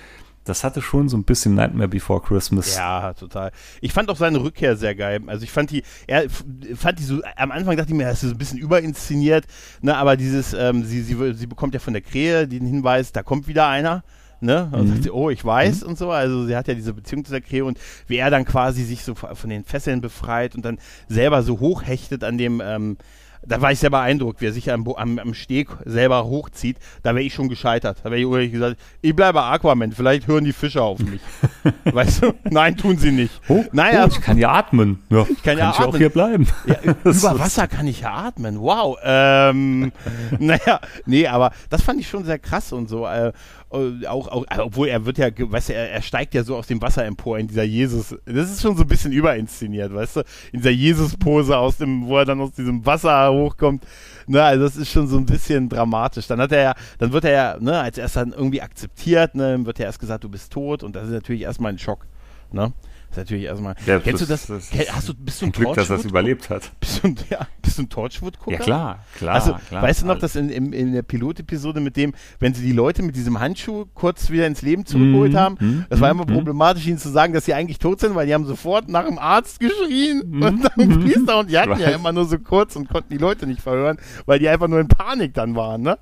Das hatte schon so ein bisschen Nightmare Before Christmas. Ja, total. Ich fand auch seine Rückkehr sehr geil. Also ich fand die, er fand die so, am Anfang dachte ich mir, das ist so ein bisschen überinszeniert, ne, aber dieses, ähm, sie, sie, sie bekommt ja von der Krähe den Hinweis, da kommt wieder einer. Ne? Und sagt sie, oh, ich weiß und so. Also sie hat ja diese Beziehung zu der Krähe und wie er dann quasi sich so von den Fesseln befreit und dann selber so hochhechtet an dem, ähm, da war ich sehr beeindruckt, wie er sich am, am, am Steg selber hochzieht. Da wäre ich schon gescheitert. Da wäre ich gesagt, ich bleibe Aquaman, vielleicht hören die Fische auf mich. weißt du? Nein, tun sie nicht. Oh, naja, oh, ich kann ja atmen. Ja, ich kann ja ich auch atmen. hier bleiben. ja, über Wasser kann ich ja atmen. Wow. Ähm, naja, nee, aber das fand ich schon sehr krass und so. Äh, auch, auch, äh, obwohl er wird ja, weißt du, er, er steigt ja so aus dem Wasser empor in dieser Jesus. Das ist schon so ein bisschen überinszeniert, weißt du? In dieser Jesus-Pose aus dem, wo er dann aus diesem Wasser hochkommt. Ne, also das ist schon so ein bisschen dramatisch. Dann hat er ja, dann wird er ja, ne, als er es dann irgendwie akzeptiert, ne, wird er erst gesagt, du bist tot und das ist natürlich erstmal ein Schock. Ne? Das ist natürlich erstmal. Ja, Kennst du das? das hast du, bist du Ein Glück, dass Torchwood- überlebt hat. bist du, ein- ja, bist du ein Torchwood-Gucker? Ja, klar, klar. Also, klar. weißt du noch, dass in, in, in der Pilotepisode mit dem, wenn sie die Leute mit diesem Handschuh kurz wieder ins Leben zurückgeholt Mhm, haben, mhm, das war mhm, immer mhm. problematisch, ihnen zu sagen, dass sie eigentlich tot sind, weil die haben sofort nach dem Arzt geschrien Mhm, und dem Priester und die hatten ja immer nur so kurz und konnten die Leute nicht verhören, weil die einfach nur in Panik dann waren, ne?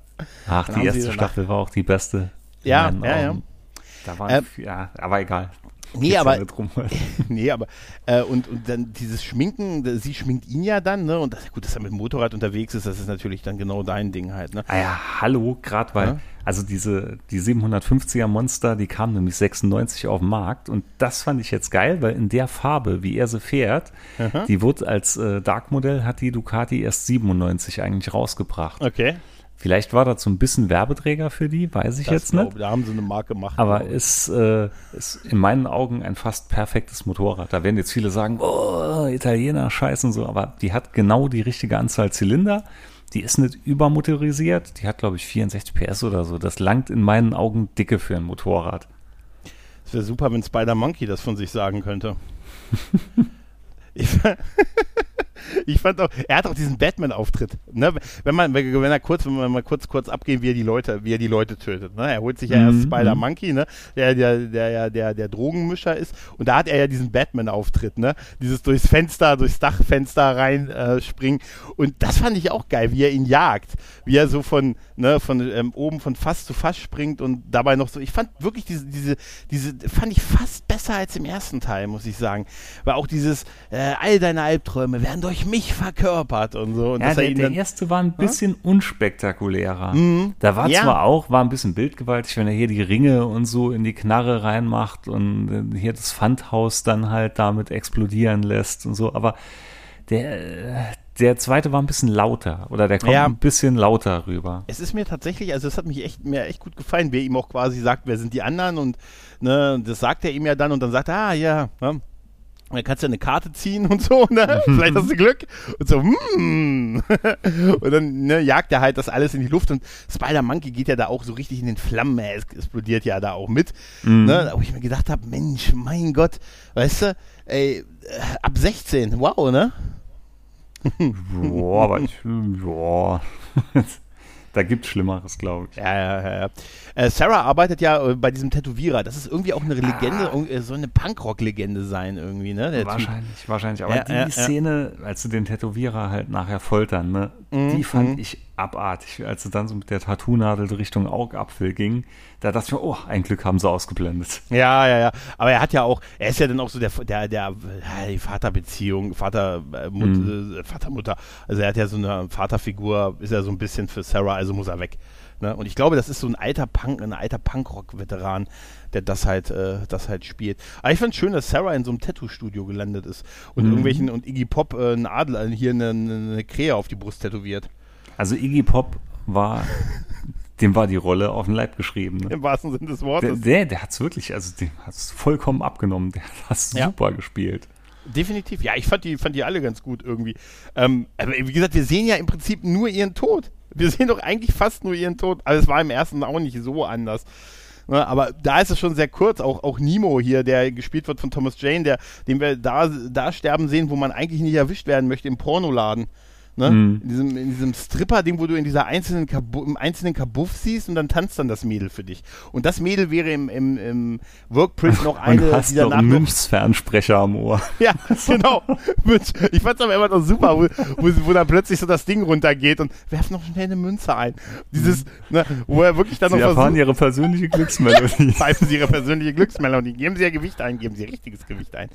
Ach, Dann die erste Staffel war auch die beste. Ja, ja, ja. Augen. Da war Ähm, ja, aber egal. Nee, aber drum. nee, aber äh, und, und dann dieses Schminken, sie schminkt ihn ja dann, ne? Und das, gut, dass er mit dem Motorrad unterwegs ist, das ist natürlich dann genau dein Ding halt, ne? Ah ja, hallo, gerade weil, Ja. also diese, die 750er Monster, die kamen nämlich 96 auf den Markt und das fand ich jetzt geil, weil in der Farbe, wie er sie fährt, Aha. die wird als äh, Dark-Modell, hat die Ducati erst 97 eigentlich rausgebracht. Okay. Vielleicht war das so ein bisschen Werbeträger für die, weiß ich Das jetzt nicht. glaub, da haben sie eine Marke gemacht. Aber ist, äh, ist in meinen Augen ein fast perfektes Motorrad. Da werden jetzt viele sagen, oh, Italiener, scheiße und so, aber die hat genau die richtige Anzahl Zylinder. Die ist nicht übermotorisiert. Die hat, glaube ich, 64 PS oder so. Das langt in meinen Augen dicke für ein Motorrad. Es wäre super, wenn Spider-Monkey das von sich sagen könnte. ich, ich fand auch, er hat auch diesen Batman-Auftritt. Ne? Wenn man, wenn er kurz, wenn wir mal kurz, kurz abgehen, wie er die Leute, wie er die Leute tötet. Ne? Er holt sich ja erst Mhm, Spider-Monkey, ne? der, der, der, ja der, der Drogenmischer ist. Und da hat er ja diesen Batman-Auftritt, ne? Dieses durchs Fenster, durchs Dachfenster rein äh. Und das fand ich auch geil, wie er ihn jagt. Wie er so von, ne, von ähm, oben von Fass zu Fass springt und dabei noch so. Ich fand wirklich diese, diese, diese, fand ich fast besser als im ersten Teil, muss ich sagen. Weil auch dieses, äh, all deine Albträume werden durch mich verkörpert und so. Und Ja, er der, der erste war ein bisschen unspektakulärer. Mhm. Da war Ja. zwar auch, war ein bisschen bildgewaltig, wenn er hier die Ringe und so in die Knarre reinmacht und äh, hier das Pfandhaus dann halt damit explodieren lässt und so, aber der, äh, der zweite war ein bisschen lauter oder der kommt Ja. ein bisschen lauter rüber. Es ist mir tatsächlich, also es hat mich echt, mir echt gut gefallen, wer ihm auch quasi sagt, wer sind die anderen und ne, das sagt er ihm ja dann und dann sagt er, ah ja, ne, dann kannst du eine Karte ziehen und so, ne? Vielleicht hast du Glück. Und so, hm. Und dann ne, jagt er halt das alles in die Luft und Spider-Monkey geht ja da auch so richtig in den Flammen. Er es- explodiert ja da auch mit. Mhm. Ne? Wo ich mir gedacht habe, Mensch, mein Gott, weißt du, ey, äh, ab 16, wow, ne? Boah, aber ich, boah. Da gibt es Schlimmeres, glaube ich. Ja, ja, ja. Äh, Sarah arbeitet ja äh, bei diesem Tätowierer. Das ist irgendwie auch eine Legende, Ah. soll eine Punkrock-Legende sein irgendwie, ne? Der Typ. Wahrscheinlich, wahrscheinlich. Aber Ja, die ja, ja. Szene, als sie den Tätowierer halt nachher foltern, ne, Mhm, die fand ich abartig. Als sie dann so mit der Tattoo-Nadel Richtung Augapfel ging, da dachte ich mir, oh, ein Glück haben sie ausgeblendet. Ja, ja, ja. Aber er hat ja auch, er ist ja dann auch so der, der, der, die Vaterbeziehung, Vater, äh, Mut, Mhm. äh, Vater, Mutter. Also er hat ja so eine Vaterfigur, ist ja so ein bisschen für Sarah, also muss er weg. Ne? Und ich glaube, das ist so ein alter Punk, ein alter Punkrock-Veteran, der das halt, äh, das halt spielt. Aber ich fand schön, dass Sarah in so einem Tattoo-Studio gelandet ist und Mhm. irgendwelchen und Iggy Pop äh, einen Adler, äh, hier eine, eine Krähe auf die Brust tätowiert. Also Iggy Pop war, dem war die Rolle auf den Leib geschrieben. Ne? Im wahrsten Sinne des Der, Wortes. der, der hat es wirklich, also dem hat es vollkommen abgenommen. Der hat Ja. super gespielt. Definitiv. Ja, ich fand die, fand die alle ganz gut irgendwie. Ähm, aber wie gesagt, wir sehen ja im Prinzip nur ihren Tod. Wir sehen doch eigentlich fast nur ihren Tod. Also es war im ersten auch nicht so anders. Ne, aber da ist es schon sehr kurz. Auch, auch Nemo hier, der gespielt wird von Thomas Jane, der, den wir da, da sterben sehen, wo man eigentlich nicht erwischt werden möchte, im Pornoladen. Ne? Mhm. In diesem, in diesem Stripper-Ding, wo du in dieser einzelnen Kabu im einzelnen Kabuff siehst und dann tanzt dann das Mädel für dich. Und das Mädel wäre im, im, im Workprint noch eine, Und hast die doch danach einen noch Münzfernsprecher am Ohr. ja, genau. Ich fand's aber immer noch super, wo, wo, wo dann plötzlich so das Ding runtergeht und werf noch schnell eine Münze ein. Dieses, ne, wo er wirklich dann Sie noch erfahren versucht, ihre persönliche Glücksmelodie. pfeifen Sie Ihre persönliche Glücksmelodie. Geben Sie Ihr Gewicht ein, geben Sie Ihr richtiges Gewicht ein.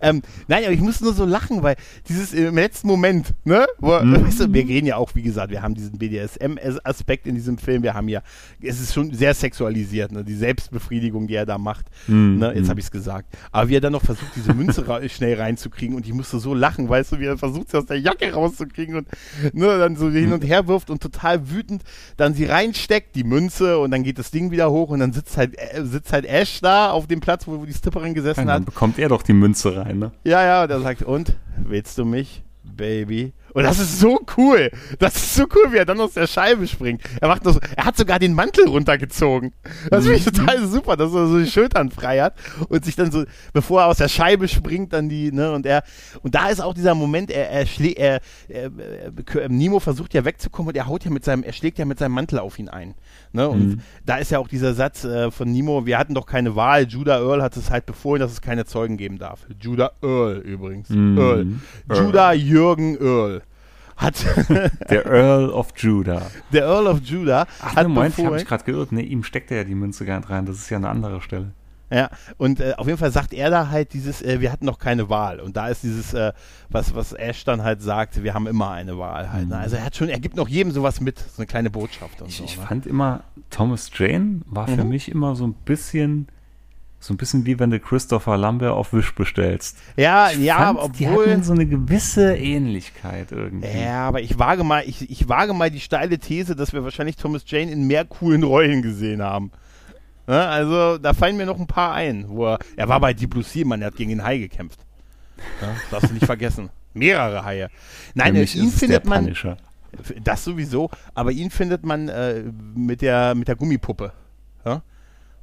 Ähm, nein, aber ich muss nur so lachen, weil dieses im letzten Moment, ne, wo, Mhm. weißt du, wir reden ja auch, wie gesagt, wir haben diesen BDSM-Aspekt in diesem Film, wir haben ja, es ist schon sehr sexualisiert, ne, die Selbstbefriedigung, die er da macht. Mhm. Ne, jetzt habe ich es gesagt. Aber wie er dann noch versucht, diese Münze schnell reinzukriegen und ich musste so lachen, weißt du, wie er versucht, sie aus der Jacke rauszukriegen und ne, dann so hin und her wirft und total wütend dann sie reinsteckt, die Münze und dann geht das Ding wieder hoch und dann sitzt halt, äh, sitzt halt Ash da auf dem Platz, wo, wo die Stripperin gesessen dann hat. bekommt er doch die Münze rein, ne? Ja, ja, und er sagt, und, willst du mich, Baby? Und das ist so cool. Das ist so cool, wie er dann aus der Scheibe springt. Er macht das, er hat sogar den Mantel runtergezogen. Das finde ich total super, dass er so die Schultern frei hat und sich dann so, bevor er aus der Scheibe springt, dann die, ne, und er, und da ist auch dieser Moment, er, er schlägt, er, er, er, Nemo versucht ja wegzukommen und er haut ja mit seinem, er schlägt ja mit seinem Mantel auf ihn ein. Ne, und Mhm. da ist ja auch dieser Satz äh, von Nemo, wir hatten doch keine Wahl, Judah Earl hat es halt befohlen, dass es keine Zeugen geben darf. Judah Earl übrigens. Mhm. Earl. Earl. Judah Jürgen Earl. Hat Der Earl of Judah. der Earl of Judah Ach, hat ne, Moment, ich habe mich gerade geirrt. Ne, ihm steckt er ja die Münze gar nicht rein. Das ist ja eine andere Stelle. Ja, und äh, auf jeden Fall sagt er da halt dieses, äh, wir hatten noch keine Wahl. Und da ist dieses, äh, was, was Ash dann halt sagt, wir haben immer eine Wahl halt. Ne? Also er hat schon, er gibt noch jedem sowas mit, so eine kleine Botschaft und Ich, so. ich ne? fand immer, Thomas Jane war für Mhm. mich immer so ein bisschen, so ein bisschen wie wenn du Christopher Lambert auf Wish bestellst. Ja, Ich ja, fand, die obwohl. hatten so eine gewisse Ähnlichkeit irgendwie. Ja, aber ich wage mal, ich, ich wage mal die steile These, dass wir wahrscheinlich Thomas Jane in mehr coolen Rollen gesehen haben. Ne? Also, da fallen mir noch ein paar ein, wo er, er war bei Deep Blue Sea, Mann, er hat gegen den Hai gekämpft. Ja, darfst du nicht vergessen. Mehrere Haie. Nein, für äh, mich ihn findet man, Punisher. das sowieso, aber ihn findet man äh, mit, der, mit der Gummipuppe. Ja?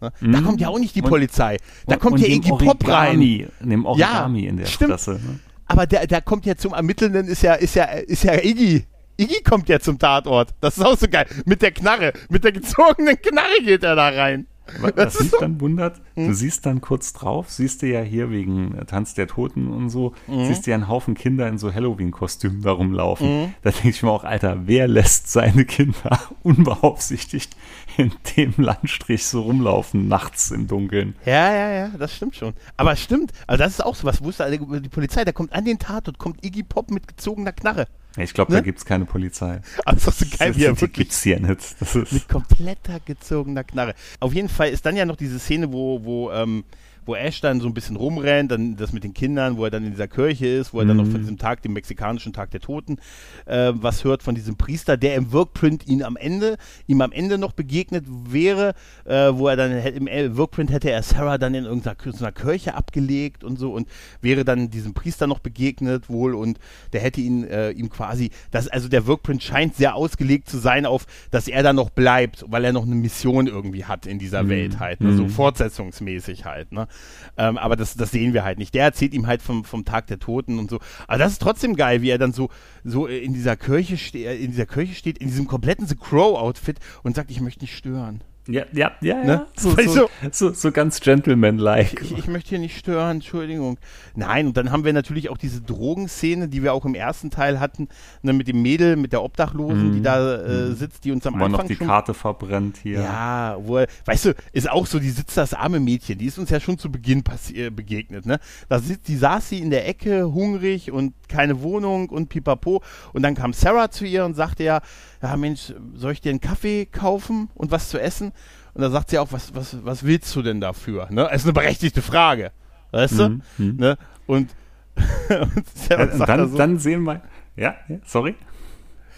Ne? Da Mhm. kommt ja auch nicht die Und- Polizei. Da Und- kommt und ja Iggy Pop rein. In dem Origami Ja, in der stimmt. Fresse. Ne? Aber der, der kommt ja zum Ermittelnden, ist ja, ist ja, ist ja Iggy. Iggy kommt ja zum Tatort. Das ist auch so geil. Mit der Knarre, mit der gezogenen Knarre geht er da rein. Was Das ist mich so- dann wundert, Hm? du siehst dann kurz drauf, siehst du ja hier wegen äh, Tanz der Toten und so, Hm? siehst du ja einen Haufen Kinder in so Halloween-Kostümen da rumlaufen. Hm? Da denke ich mir auch, Alter, wer lässt seine Kinder unbeaufsichtigt in dem Landstrich so rumlaufen, nachts im Dunkeln? Ja, ja, ja, das stimmt schon. Aber es stimmt, also das ist auch so was, wusste alle, die Polizei, da kommt an den Tatort, kommt Iggy Pop mit gezogener Knarre. Ich glaube, Ne? da gibt es keine Polizei. Aber das ist so geil, wie er wirklich hier nicht. Das ist, mit kompletter gezogener Knarre. Auf jeden Fall ist dann ja noch diese Szene, wo, wo, ähm, wo Ash dann so ein bisschen rumrennt, dann das mit den Kindern, wo er dann in dieser Kirche ist, wo er dann noch Mhm. von diesem Tag, dem mexikanischen Tag der Toten, äh, was hört von diesem Priester, der im Workprint ihn am Ende, ihm am Ende noch begegnet wäre, äh, wo er dann im Workprint hätte er Sarah dann in irgendeiner Kirche abgelegt und so und wäre dann diesem Priester noch begegnet wohl und der hätte ihn äh, ihm quasi, das, also der Workprint scheint sehr ausgelegt zu sein auf, dass er da noch bleibt, weil er noch eine Mission irgendwie hat in dieser Mhm. Welt halt, ne? so Mhm. fortsetzungsmäßig halt, ne? Ähm, aber das, das sehen wir halt nicht. Der erzählt ihm halt vom, vom Tag der Toten und so. Aber das ist trotzdem geil, wie er dann so, so in dieser Kirche steht, in dieser Kirche steht, in diesem kompletten The Crow-Outfit und sagt, ich möchte nicht stören. Ja, ja, ja, Ne? ja. So, so, so, so ganz gentleman-like. Ich, ich möchte hier nicht stören, Entschuldigung. Nein, und dann haben wir natürlich auch diese Drogenszene, die wir auch im ersten Teil hatten, ne, mit dem Mädel, mit der Obdachlosen, Mhm. die da äh, sitzt, die uns am Wo man noch Anfang die schon Karte verbrennt hier. Ja, wo er, weißt du, ist auch so, die sitzt das arme Mädchen, die ist uns ja schon zu Beginn äh, begegnet, ne? Da sitzt, die saß sie in der Ecke, hungrig und keine Wohnung und pipapo. Und dann kam Sarah zu ihr und sagte ja, ja Mensch, soll ich dir einen Kaffee kaufen und was zu essen? Und da sagt sie auch, was, was, was willst du denn dafür? Ne? Das ist eine berechtigte Frage. Weißt du? Mhm, mhm. Ne? Und, und Sarah, Äh, sagt da dann, so, dann sehen wir. Ja, ja, sorry.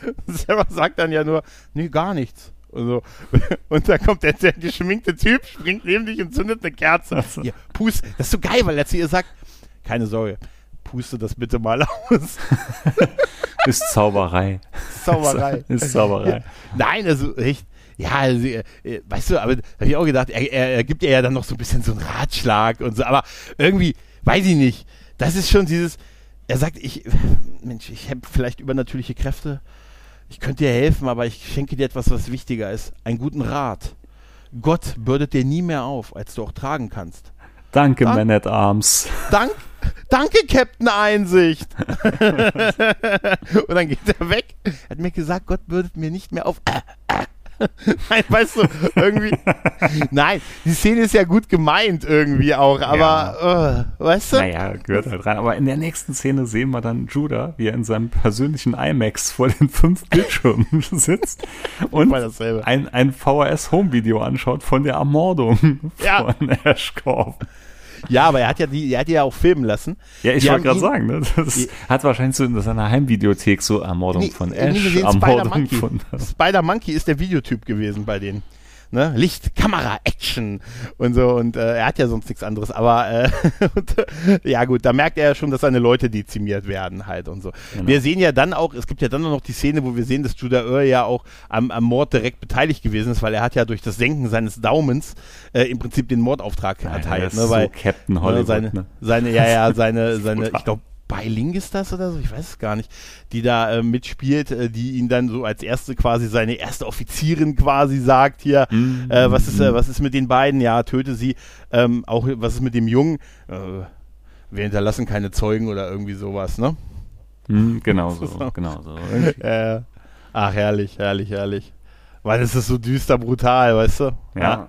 Sarah sagt dann ja nur, nee, gar nichts. Und, so. und dann kommt der, der geschminkte Typ, springt neben dich und zündet eine Kerze. So. Ja, pust, das ist so geil, weil er zu ihr sagt, keine Sorge, puste das bitte mal aus. Ist Zauberei. Zauberei. Ist Zauberei. Nein, also echt. Ja, also, äh, äh, weißt du, aber da habe ich auch gedacht, er, er, er gibt ihr ja dann noch so ein bisschen so einen Ratschlag und so, aber irgendwie, weiß ich nicht, das ist schon dieses, er sagt, ich, Mensch, ich habe vielleicht übernatürliche Kräfte, ich könnte dir helfen, aber ich schenke dir etwas, was wichtiger ist, einen guten Rat. Gott bürdet dir nie mehr auf, als du auch tragen kannst. Danke, Dank- Man at Arms. Dank, danke, Captain Einsicht. und dann geht er weg. Er hat mir gesagt, Gott bürdet mir nicht mehr auf. Nein, weißt du, irgendwie. Nein, die Szene ist ja gut gemeint irgendwie auch, aber äh, weißt du? Naja, gehört halt rein. Aber in der nächsten Szene sehen wir dann Judah, wie er in seinem persönlichen IMAX vor den fünf Bildschirmen sitzt und ein, ein VHS-Home-Video anschaut von der Ermordung Ja. von Ashcorp. Ja, aber er hat ja die, er hat die ja auch filmen lassen. Ja, ich wollte gerade sagen, ne? das Die- hat wahrscheinlich so in seiner Heimvideothek so Ermordung Nee, von Ash, Ermordung Spider-Monkey. von Spider Monkey ist der Videotyp gewesen bei denen. Ne? Licht, Kamera, Action und so. Und äh, er hat ja sonst nichts anderes. Aber äh, und, äh, ja gut, da merkt er ja schon, dass seine Leute dezimiert werden halt und so. Genau. Wir sehen ja dann auch, es gibt ja dann noch die Szene, wo wir sehen, dass Judah Earl ja auch am, am Mord direkt beteiligt gewesen ist, weil er hat ja durch das Senken seines Daumens äh, im Prinzip den Mordauftrag erteilt. das Ne? ist Weil so Captain Ne, Hollywood, seine, ne? seine, ja, ja, seine, seine, ich glaube, Beiling ist das oder so, ich weiß es gar nicht, die da äh, mitspielt, äh, die ihn dann so als erste quasi seine erste Offizierin quasi sagt hier, Mhm. äh, was ist, äh, was ist mit den beiden? Ja, töte sie. Ähm, auch was ist mit dem Jungen? Äh, wir hinterlassen keine Zeugen oder irgendwie sowas, ne? Hm, genau so, So. genau so. Äh, ach, herrlich, herrlich, herrlich. Weil es ist so düster brutal, weißt du? Ja,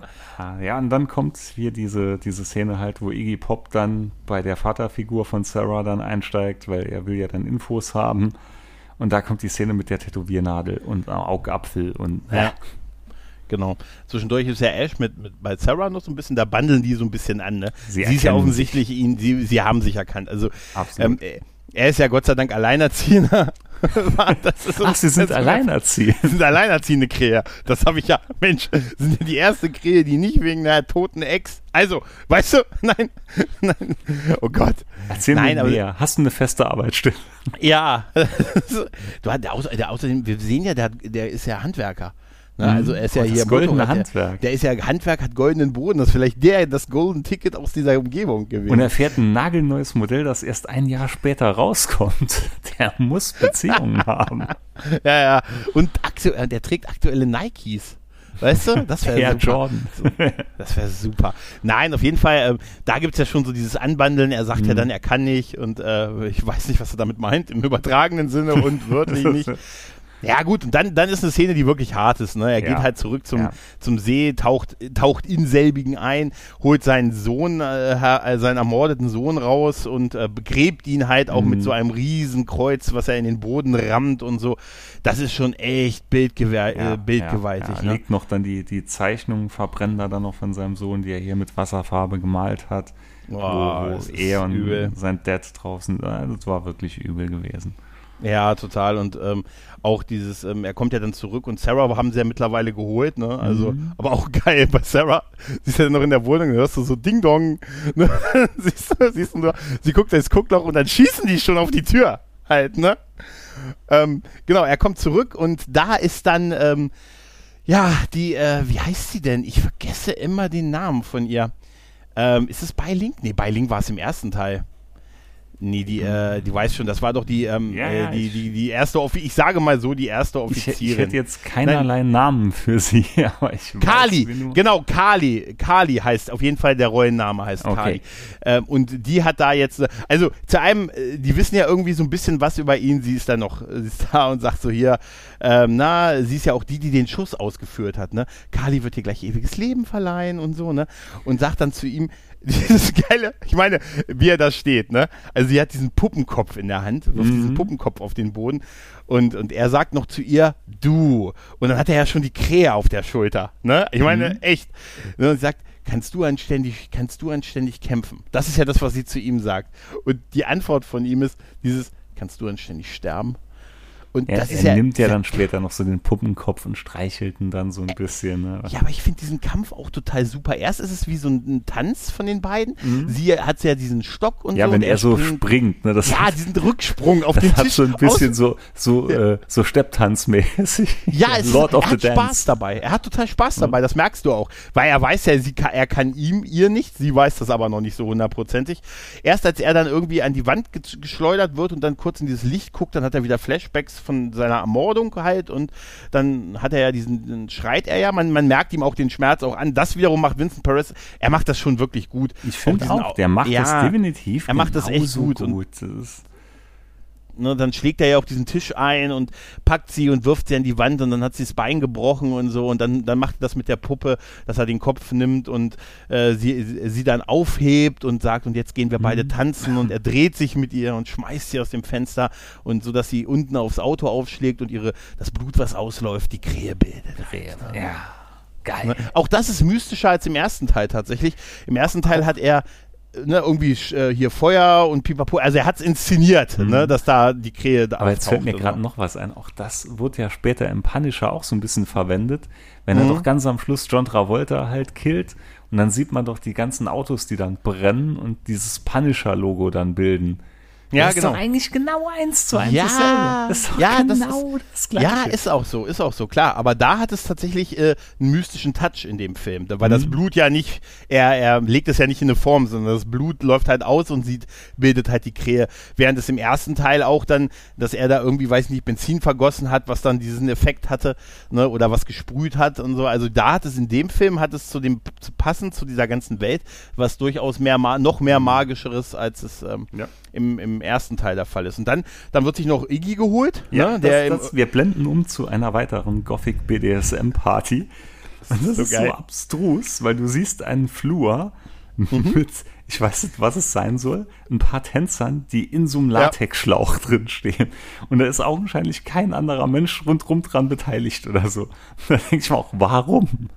ja, und dann kommt hier diese, diese Szene halt, wo Iggy Pop dann bei der Vaterfigur von Sarah dann einsteigt, weil er will ja dann Infos haben. Und da kommt die Szene mit der Tätowiernadel und Augapfel und Ja. Genau. Zwischendurch ist ja Ash mit, mit bei Sarah noch so ein bisschen, da bandeln die so ein bisschen an, ne? Sie Sie ist ja offensichtlich ihn, sie, sie haben sich erkannt. Also Absolut. ähm, äh, er ist ja Gott sei Dank Alleinerziehender. das ist Ach, sie sind das- alleinerziehend. Sie sind alleinerziehende Krähe. Das habe ich ja, Mensch, sind ja die erste Krähe, die nicht wegen einer toten Ex. Also, weißt du, nein, nein, oh Gott. Erzähl Nein, mir aber- mehr. Hast du eine feste Arbeitsstelle? Ja, du hast, der, Außer, der außerdem, wir sehen ja, der, der ist ja Handwerker. Ne? Mhm. Also er ist ja Oh, hier goldene Handwerk. Der, der ist ja Handwerk, hat goldenen Boden. Das ist vielleicht der, das Golden Ticket aus dieser Umgebung gewesen. Und er fährt ein nagelneues Modell, das erst ein Jahr später rauskommt. Der muss Beziehungen haben. ja, ja. Und äh, der trägt aktuelle Nikes. Weißt du? Das wäre super. Jordan. Das wäre super. Nein, auf jeden Fall, ähm, da gibt es ja schon so dieses Anbandeln. Er sagt ja Mhm. dann, er kann nicht und äh, ich weiß nicht, was er damit meint, im übertragenen Sinne und wörtlich nicht. Ja gut, und dann, dann ist eine Szene, die wirklich hart ist. Ne? Er Ja. geht halt zurück zum, Ja. zum See, taucht, taucht in selbigen ein, holt seinen Sohn, äh, äh, seinen ermordeten Sohn raus und äh, begräbt ihn halt auch Mhm. mit so einem riesen Kreuz, was er in den Boden rammt und so. Das ist schon echt bildgewer äh, bildgewaltig. Ja, ne? Legt noch dann die, die Zeichnung, verbrennt er dann noch von seinem Sohn, die er hier mit Wasserfarbe gemalt hat. Boah, wo ist er und übel. sein Dad draußen, äh, das war wirklich übel gewesen. Ja, total. Und ähm, auch dieses, ähm, er kommt ja dann zurück und Sarah haben sie ja mittlerweile geholt, ne? Also, Mhm. aber auch geil bei Sarah. Sie ist ja noch in der Wohnung, hörst du so Ding Dong. Ne? siehst du, siehst du nur, sie guckt ins Guckloch und dann schießen die schon auf die Tür halt, ne? Ähm, genau, er kommt zurück und da ist dann, ähm, ja, die, äh, wie heißt sie denn? Ich vergesse immer den Namen von ihr. Ähm, ist es Beiling? Nee, Beiling war es im ersten Teil. Nee, die, äh, die weiß schon, das war doch die, ähm, Ja, äh, die, ich- die, die erste Offizierin, ich sage mal so, die erste Ich, Offizierin. ich hätte jetzt keinerlei Namen für sie, aber ich weiß, Kali, genau, Kali. Kali heißt auf jeden Fall, der Rollenname heißt Okay. Kali. Ähm, und die hat da jetzt, also zu einem, äh, die wissen ja irgendwie so ein bisschen was über ihn. Sie ist da noch, äh, sie ist da und sagt so hier, ähm, na, sie ist ja auch die, die den Schuss ausgeführt hat, ne? Kali wird dir gleich ewiges Leben verleihen und so, ne? Und sagt dann zu ihm, dieses geile, ich meine, wie er da steht, ne? Also sie hat diesen Puppenkopf in der Hand, wirft diesen Puppenkopf auf den Boden und, und er sagt noch zu ihr, du. Und dann hat er ja schon die Krähe auf der Schulter, ne? Ich meine, echt. Ne? Und sie sagt, kannst du anständig, kannst du anständig kämpfen? Das ist ja das, was sie zu ihm sagt. Und die Antwort von ihm ist dieses, kannst du anständig sterben? Und Er, das ist er ja, nimmt ja dann später noch so den Puppenkopf und streichelt ihn dann so ein bisschen. Ne? Ja, aber ich finde diesen Kampf auch total super. Erst ist es wie so ein, ein Tanz von den beiden. Sie hat ja diesen Stock und Mhm. Ja, so. wenn und er so springt- springt, ne, das, Ja, diesen Rücksprung auf das den hat Tisch. so ein bisschen aus- so, so, äh, so Stepptanzmäßig. Ja, es Lord ist, of er the hat Dance. Mhm. Spaß dabei. Er hat total Spaß dabei, das merkst du auch. Weil er weiß ja, sie kann, er kann ihm, ihr nicht. Sie weiß das aber noch nicht so hundertprozentig. Erst als er dann irgendwie an die Wand ge geschleudert wird und dann kurz in dieses Licht guckt, dann hat er wieder Flashbacks von seiner Ermordung halt und dann hat er ja diesen, dann schreit er ja, man, man merkt ihm auch den Schmerz auch an. Das wiederum macht Vincent Perez, er macht das schon wirklich gut. Ich finde diesen auch, der macht ja, das definitiv er macht das echt gut und- gut. Das ist- ne, dann schlägt er ja auf diesen Tisch ein und packt sie und wirft sie an die Wand und dann hat sie das Bein gebrochen und so und dann, dann macht er das mit der Puppe, dass er den Kopf nimmt und äh, sie, sie dann aufhebt und sagt und jetzt gehen wir beide tanzen und er dreht sich mit ihr und schmeißt sie aus dem Fenster und so, dass sie unten aufs Auto aufschlägt und ihre, das Blut, was ausläuft, die Krähe bildet. Ja, geil. Ne? Auch das ist mystischer als im ersten Teil tatsächlich. Im ersten Teil hat er ne, irgendwie äh, hier Feuer und Pipapo, also er hat es inszeniert, ne, dass da die Krähe da Mhm. Aber jetzt fällt mir gerade noch was ein. Auch das wurde ja später im Punisher auch so ein bisschen verwendet, wenn Mhm. er doch ganz am Schluss John Travolta halt killt und dann sieht man doch die ganzen Autos, die dann brennen und dieses Punisher-Logo dann bilden. Ja, das genau. ist doch eigentlich genau eins zu eins Ja. Das ist ja, das genau ist- das, Gleiche. Ja, ist auch so, ist auch so, klar. Aber da hat es tatsächlich äh, einen mystischen Touch in dem Film, weil das Mhm. Blut ja nicht, er, er legt es ja nicht in eine Form, sondern das Blut läuft halt aus und sieht, bildet halt die Krähe. Während es im ersten Teil auch dann, dass er da irgendwie, weiß nicht, Benzin vergossen hat, was dann diesen Effekt hatte, ne, oder was gesprüht hat und so. Also da hat es in dem Film, hat es zu dem, zu passen zu dieser ganzen Welt, was durchaus mehr, noch mehr magischeres, als es ähm, Ja. im, im ersten Teil der Fall ist. Und dann, dann wird sich noch Iggy geholt, Ja, ne, der das, das, wir blenden um zu einer weiteren Gothic BDSM Party. Und das so ist so abstrus, weil du siehst einen Flur Mhm. mit, ich weiß nicht, was es sein soll, ein paar Tänzern, die in so einem Latexschlauch drin stehen. Und da ist augenscheinlich kein anderer Mensch rundrum dran beteiligt oder so. Da denke ich mir auch, warum?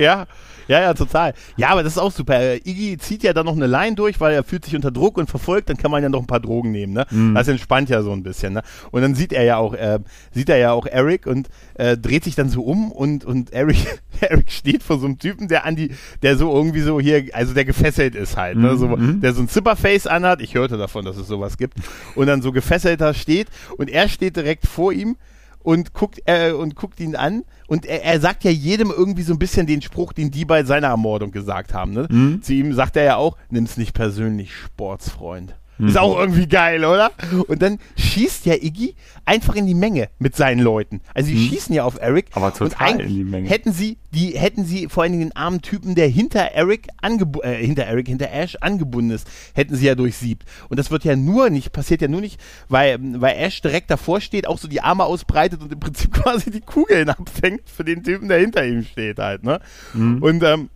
Ja, ja, ja, total. Ja, aber das ist auch super. Äh, Iggy zieht ja dann noch eine Line durch, weil er fühlt sich unter Druck und verfolgt, dann kann man ja noch ein paar Drogen nehmen, ne? Das entspannt ja so ein bisschen, ne? Und dann sieht er ja auch, äh, sieht er ja auch Eric und äh, dreht sich dann so um und, und Eric, Eric steht vor so einem Typen, der an die, der so irgendwie so hier, also der gefesselt ist halt, ne? So, der so ein Zipperface anhat. Ich hörte davon, dass es sowas gibt. Und dann so gefesselter steht und er steht direkt vor ihm und guckt, äh, und guckt ihn an und er, er sagt ja jedem irgendwie so ein bisschen den Spruch, den die bei seiner Ermordung gesagt haben. Ne? Mhm. Zu ihm sagt er ja auch, nimm's nicht persönlich, Sportsfreund. Mhm. Ist auch irgendwie geil, oder? Und dann schießt ja Iggy einfach in die Menge mit seinen Leuten. Also die schießen ja auf Eric. Mhm. Aber und total eigentlich in die Menge. Hätten sie, die, hätten sie vor allen Dingen den armen Typen, der hinter Eric angebu äh, hinter Eric, hinter Ash angebunden ist, hätten sie ja durchsiebt. Und das wird ja nur nicht, passiert ja nur nicht, weil, weil Ash direkt davor steht, auch so die Arme ausbreitet und im Prinzip quasi die Kugeln abfängt für den Typen, der hinter ihm steht halt, ne? Und ähm,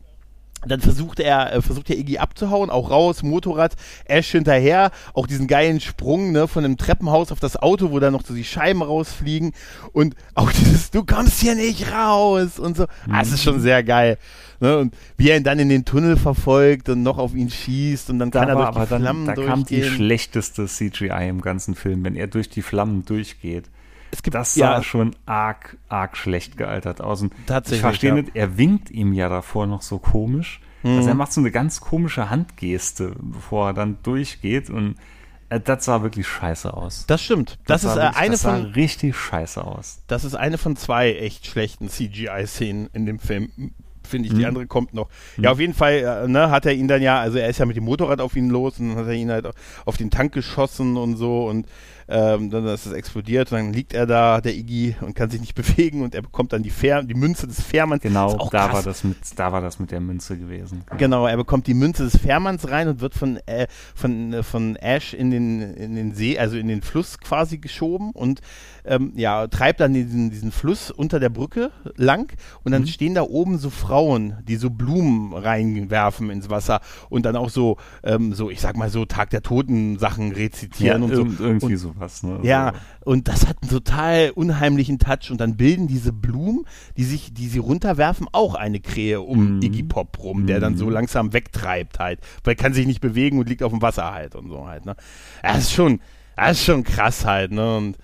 dann versucht er, äh, versucht der Iggy abzuhauen, auch raus, Motorrad, Ash hinterher, auch diesen geilen Sprung, ne, von einem Treppenhaus auf das Auto, wo dann noch so die Scheiben rausfliegen und auch dieses, du kommst hier nicht raus und so. Ah, es ist schon sehr geil. Ne, und wie er ihn dann in den Tunnel verfolgt und noch auf ihn schießt und dann kann Da er war durch die Flammen dann, da kam die durchgehen. schlechteste CGI im ganzen Film, wenn er durch die Flammen durchgeht. Es gibt, Das sah ja, schon arg, arg schlecht gealtert aus. Und Tatsächlich, Ich verstehe ja. nicht, er winkt ihm ja davor noch so komisch. Mhm. Also er macht so eine ganz komische Handgeste, bevor er dann durchgeht. Und äh, das sah wirklich scheiße aus. das stimmt. Das, ist sah äh, wirklich- eine das sah von, richtig scheiße aus. das ist eine von zwei echt schlechten CGI-Szenen in dem Film. finde ich. Die andere kommt noch. Ja, auf jeden Fall, äh, ne, hat er ihn dann ja, also er ist ja mit dem Motorrad auf ihn los und dann hat er ihn halt auf den Tank geschossen und so und ähm, dann ist es explodiert und dann liegt er da, der Iggy, und kann sich nicht bewegen und er bekommt dann die, Fähr die Münze des Fährmanns. Genau, da war, das mit, da war das mit der Münze gewesen. Genau, er bekommt die Münze des Fährmanns rein und wird von, äh, von, äh, von Ash in den, in den See, also in den Fluss quasi geschoben und ähm, ja, treibt dann diesen, diesen Fluss unter der Brücke lang und dann mhm. stehen da oben so Frauen, die so Blumen reinwerfen ins Wasser und dann auch so, ähm, so ich sag mal so Tag der Toten Sachen rezitieren ja, und so. Irgendwie und, sowas, ne? Ja, so. und das hat einen total unheimlichen Touch und dann bilden diese Blumen, die sich, die sie runterwerfen, auch eine Krähe um mhm. Iggy Pop rum, mhm. der dann so mhm. langsam wegtreibt halt, weil er kann sich nicht bewegen und liegt auf dem Wasser halt und so halt, ne? Das ist schon, das ist schon krass halt, ne? Und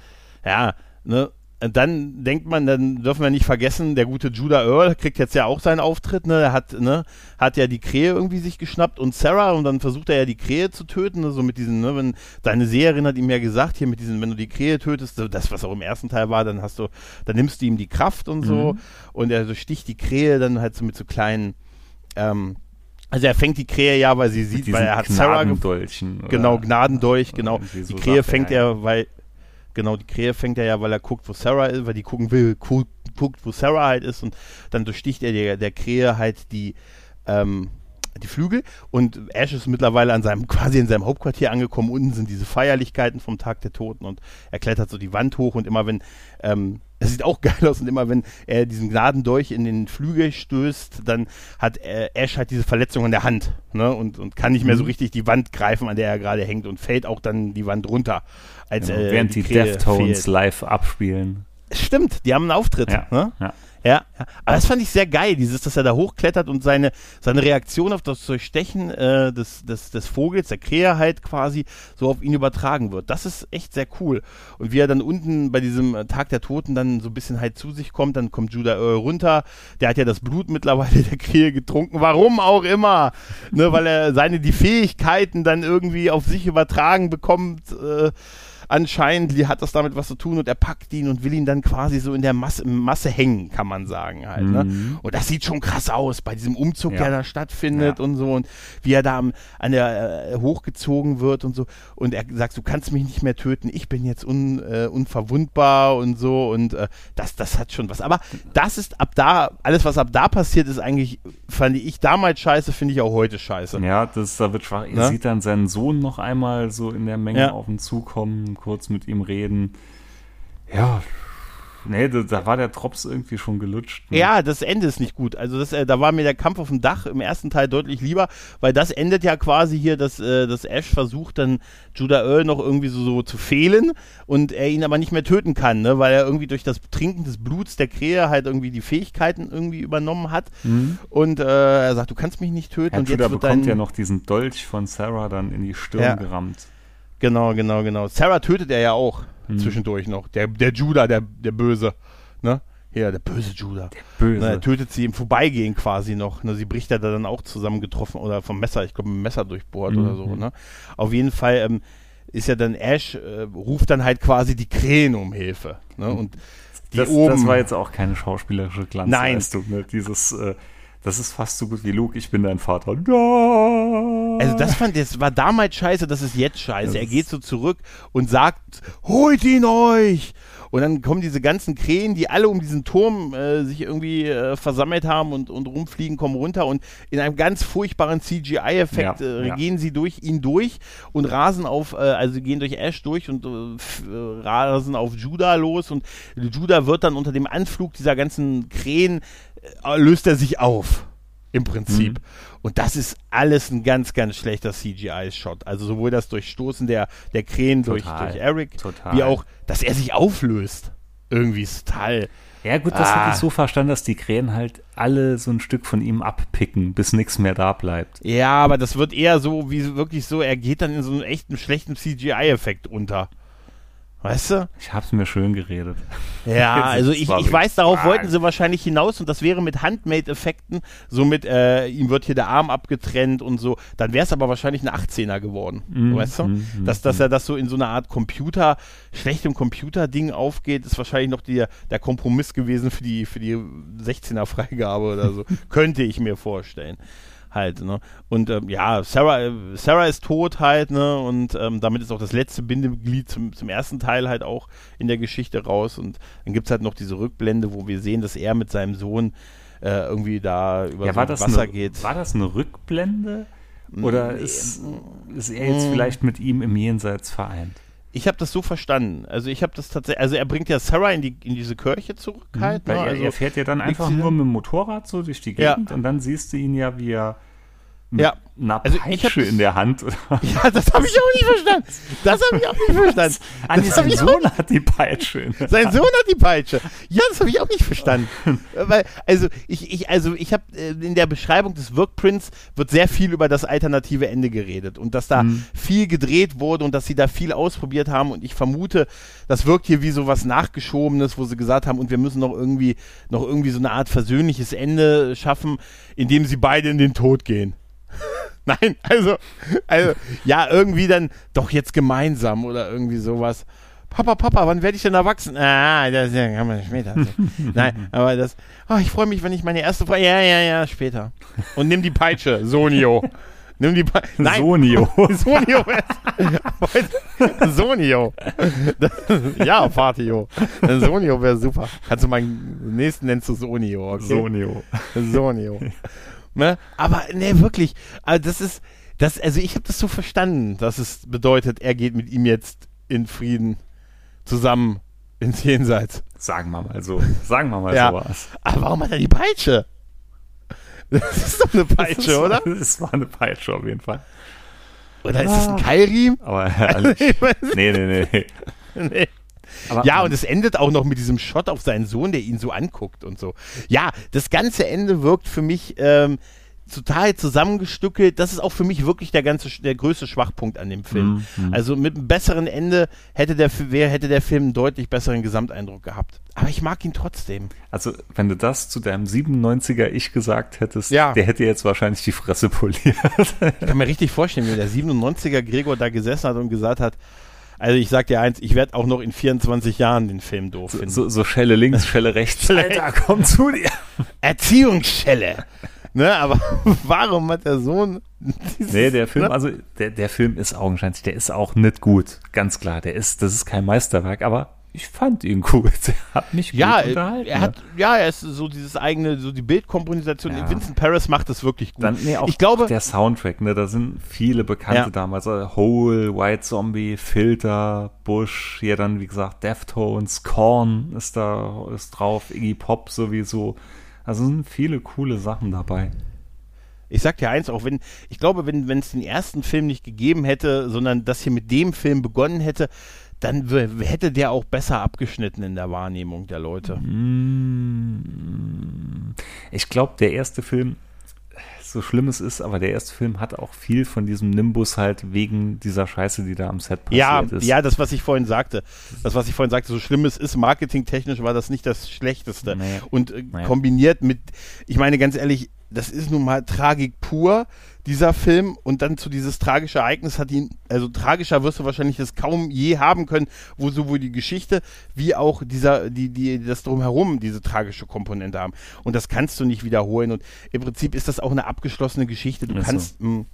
ja, ne, dann denkt man, dann dürfen wir nicht vergessen, der gute Judah Earl kriegt jetzt ja auch seinen Auftritt, ne? Er hat, ne, hat ja die Krähe irgendwie sich geschnappt und Sarah und dann versucht er ja die Krähe zu töten, ne? so mit diesen, ne, wenn deine Seherin hat ihm ja gesagt, hier mit diesen, wenn du die Krähe tötest, das, was auch im ersten Teil war, dann hast du, dann nimmst du ihm die Kraft und so mhm. und er so sticht die Krähe dann halt so mit so kleinen, ähm, also er fängt die Krähe ja, weil sie sieht, weil er hat Sarah genau Gnadendolch, genau. Die Krähe fängt er, weil genau, die Krähe fängt er ja, weil er guckt, wo Sarah ist, weil die gucken will, guckt, guckt wo Sarah halt ist und dann durchsticht er der, der Krähe halt die, ähm, die Flügel und Ash ist mittlerweile an seinem, quasi in seinem Hauptquartier angekommen. Unten sind diese Feierlichkeiten vom Tag der Toten und er klettert so die Wand hoch und immer wenn, ähm, es sieht auch geil aus und immer wenn er diesen Gnadendolch in den Flügel stößt, dann hat äh, Ash halt diese Verletzung an der Hand ne? und, und kann nicht mehr so mhm. richtig die Wand greifen, an der er gerade hängt und fällt auch dann die Wand runter. Als, genau, äh, während die, die Deftones live abspielen. Stimmt, die haben einen Auftritt. Ja, ne? ja. Ja, ja, aber das fand ich sehr geil, dieses, dass er da hochklettert und seine, seine Reaktion auf das Durchstechen äh, des, des, des Vogels, der Krähe halt quasi, so auf ihn übertragen wird. Das ist echt sehr cool. Und wie er dann unten bei diesem Tag der Toten dann so ein bisschen halt zu sich kommt, dann kommt Judah äh, runter, der hat ja das Blut mittlerweile der Krähe getrunken, warum auch immer, ne, weil er seine, die Fähigkeiten dann irgendwie auf sich übertragen bekommt, äh, anscheinend hat das damit was zu tun und er packt ihn und will ihn dann quasi so in der Masse, Masse hängen, kann man sagen halt. Ne? Mhm. Ne? Und das sieht schon krass aus bei diesem Umzug, ja. der da stattfindet ja. und so und wie er da am, an der äh, hochgezogen wird und so und er sagt, du kannst mich nicht mehr töten, ich bin jetzt un, äh, unverwundbar und so und äh, das, das hat schon was. Aber das ist ab da, alles was ab da passiert ist eigentlich, fand ich damals scheiße, finde ich auch heute scheiße. Ja, das da wird schwach. Er ne? sieht dann seinen Sohn noch einmal so in der Menge ja. auf ihn zukommen, kurz mit ihm reden. Ja, nee, da, da war der Drops irgendwie schon gelutscht. Ne? Ja, das Ende ist nicht gut. Also das, äh, da war mir der Kampf auf dem Dach im ersten Teil deutlich lieber, weil das endet ja quasi hier, dass, äh, dass Ash versucht dann Judah Earl noch irgendwie so, so zu fehlen und er ihn aber nicht mehr töten kann, ne? weil er irgendwie durch das Trinken des Bluts der Krähe halt irgendwie die Fähigkeiten irgendwie übernommen hat mhm. und äh, er sagt, du kannst mich nicht töten. Ja, und Judah jetzt wird bekommt ja noch diesen Dolch von Sarah dann in die Stirn ja. gerammt. Genau, genau, genau. Sarah tötet er ja auch hm. zwischendurch noch. Der, der Judah, der, der Böse. Ne? Ja, der böse Judah. Der böse. Ne, er tötet sie im Vorbeigehen quasi noch. Ne? Sie bricht er da dann auch zusammengetroffen oder vom Messer, ich glaube, mit dem Messer durchbohrt mhm. oder so. Ne? Auf jeden Fall ähm, ist ja dann Ash, äh, ruft dann halt quasi die Krähen um Hilfe. Ne? Hm. Und die das, oben, das war jetzt auch keine schauspielerische Glanzleistung. Nein. Ne? Dieses, äh, das ist fast so gut wie Luke, ich bin dein Vater. Da. Also das fand das war damals scheiße, das ist jetzt scheiße. Das er geht so zurück und sagt, holt ihn euch! Und dann kommen diese ganzen Krähen, die alle um diesen Turm äh, sich irgendwie äh, versammelt haben und, und rumfliegen, kommen runter und in einem ganz furchtbaren CGI-Effekt ja, äh, ja. gehen sie durch ihn durch und rasen auf, äh, also gehen durch Ash durch und äh, rasen auf Judah los und Judah wird dann unter dem Anflug dieser ganzen Krähen äh, löst er sich auf. Im Prinzip. Mhm. Und das ist alles ein ganz, ganz schlechter CGI-Shot. Also sowohl das Durchstoßen der, der Krähen durch, durch Eric, Total. wie auch, dass er sich auflöst. Irgendwie ist total. Ja, gut, das ah. hatte ich so verstanden, dass die Krähen halt alle so ein Stück von ihm abpicken, bis nichts mehr da bleibt. Ja, aber das wird eher so, wie wirklich so, er geht dann in so einem echten schlechten CGI-Effekt unter. Weißt du? Ich hab's mir schön geredet. Ja, also ich, ich weiß, darauf wollten sie wahrscheinlich hinaus und das wäre mit Handmade-Effekten, so mit, äh, ihm wird hier der Arm abgetrennt und so, dann wäre es aber wahrscheinlich ein 18er geworden, Mhm, weißt du? mhm, dass, dass er das so in so eine Art Computer, schlechtem Computer-Ding aufgeht, ist wahrscheinlich noch die, der Kompromiss gewesen für die, für die 16er-Freigabe oder so. Könnte ich mir vorstellen. Halt, ne? Und ähm, ja, Sarah, äh, Sarah ist tot halt, ne? Und ähm, damit ist auch das letzte Bindeglied zum, zum ersten Teil halt auch in der Geschichte raus. Und dann gibt es halt noch diese Rückblende, wo wir sehen, dass er mit seinem Sohn äh, irgendwie da über Ja, so war das, Wasser eine, geht. war das eine Rückblende? Oder Nee, ist, ist er jetzt vielleicht mit ihm im Jenseits vereint? Ich habe das so verstanden. Also ich habe das tatsächlich, also er bringt ja Sarah in, die, in diese Kirche zurück halt. Weil ne? er, also, er fährt ja dann einfach nur mit dem Motorrad so durch die Ja. Gegend und dann siehst du ihn ja, wie er mit Ja. Einer Also Peitsche in der Hand ja, das habe ich auch nicht verstanden. Das habe ich auch nicht verstanden. Hab sein Sohn hat die Peitsche. in der Sein Sohn hat die Peitsche. Ja, das habe ich auch nicht verstanden. Weil, also ich, ich, also ich habe äh, in der Beschreibung des Workprints wird sehr viel über das alternative Ende geredet und dass da Mhm. viel gedreht wurde und dass sie da viel ausprobiert haben und ich vermute, das wirkt hier wie so was nachgeschobenes, wo sie gesagt haben und wir müssen noch irgendwie noch irgendwie so eine Art versöhnliches Ende schaffen, indem sie beide in den Tod gehen. Nein, also, also, ja, irgendwie dann doch jetzt gemeinsam oder irgendwie sowas. Papa, Papa, wann werde ich denn erwachsen? Ah, das kann man später. Nein, aber das, oh, ich freue mich, wenn ich meine erste Frage, ja, ja, ja, später. Und nimm die Peitsche, Sonio. Nimm die Peitsche. Nein, Sonio. Sonio. Sonio. Das, ja, Fatio. Sonio wäre super. Kannst du meinen nächsten nennst du Sonio, okay? Sonio. Sonio. Ne? Aber ne, wirklich, also das ist, das, also ich habe das so verstanden, dass es bedeutet, er geht mit ihm jetzt in Frieden zusammen ins Jenseits. Sagen wir mal so. Sagen wir mal Ja. sowas. Aber warum hat er die Peitsche? Das ist doch eine Peitsche, Das oder? Das war eine Peitsche auf jeden Fall. Oder ist das ein Keilriemen? Aber nicht. Nee, nee, nee. Nee. Aber, Ja, und es endet auch noch mit diesem Shot auf seinen Sohn, der ihn so anguckt und so. Ja, das ganze Ende wirkt für mich ähm, total zusammengestückelt. Das ist auch für mich wirklich der ganze, der größte Schwachpunkt an dem Film. Mhm. Also mit einem besseren Ende hätte der, hätte der Film einen deutlich besseren Gesamteindruck gehabt. Aber ich mag ihn trotzdem. Also, wenn du das zu deinem 97er Ich gesagt hättest, Ja. der hätte jetzt wahrscheinlich die Fresse poliert. Ich kann mir richtig vorstellen, wie der 97er Gregor da gesessen hat und gesagt hat, also ich sag dir eins, ich werde auch noch in 24 Jahren den Film doof finden. so, so Schelle links, Schelle rechts. Schelle Alter, komm zu dir. Erziehungsschelle. ne, aber warum hat der Sohn dieses, Nee, der Film, ne? also der, der Film ist augenscheinlich, der ist auch nicht gut. Ganz klar, der ist, das ist kein Meisterwerk, aber ich fand ihn gut. Er hat mich gut Ja, unterhalten. er hat, ja, er ist so dieses eigene, so die Bildkomposition. Ja. Vincent Paris macht das wirklich gut. Dann, nee, auch ich glaube, der Soundtrack, ne, da sind viele Bekannte Ja. damals. Also Hole, White Zombie, Filter, Bush, hier dann, wie gesagt, Deftones, Korn ist da, ist drauf, Iggy Pop sowieso. Also sind viele coole Sachen dabei. ich sag dir eins, auch wenn, ich glaube, wenn wenn es den ersten Film nicht gegeben hätte, sondern das hier mit dem Film begonnen hätte, dann hätte der auch besser abgeschnitten in der Wahrnehmung der Leute. Mm, Ich glaube, der erste Film, so schlimm es ist, aber der erste Film hat auch viel von diesem Nimbus halt wegen dieser Scheiße, die da am Set passiert Ja, ist. ja, das, was ich vorhin sagte. Das, was ich vorhin sagte, so schlimm es ist, marketingtechnisch war das nicht das Schlechteste. Nee. Und äh, Nee. kombiniert mit, ich meine ganz ehrlich, das ist nun mal Tragik pur, dieser Film. Und dann zu dieses tragische Ereignis hat ihn, also tragischer wirst du wahrscheinlich das kaum je haben können, wo sowohl die Geschichte wie auch dieser, die, die, das drumherum diese tragische Komponente haben. Und das kannst du nicht wiederholen. Und im Prinzip ist das auch eine abgeschlossene Geschichte. Du Ist so. kannst, mh,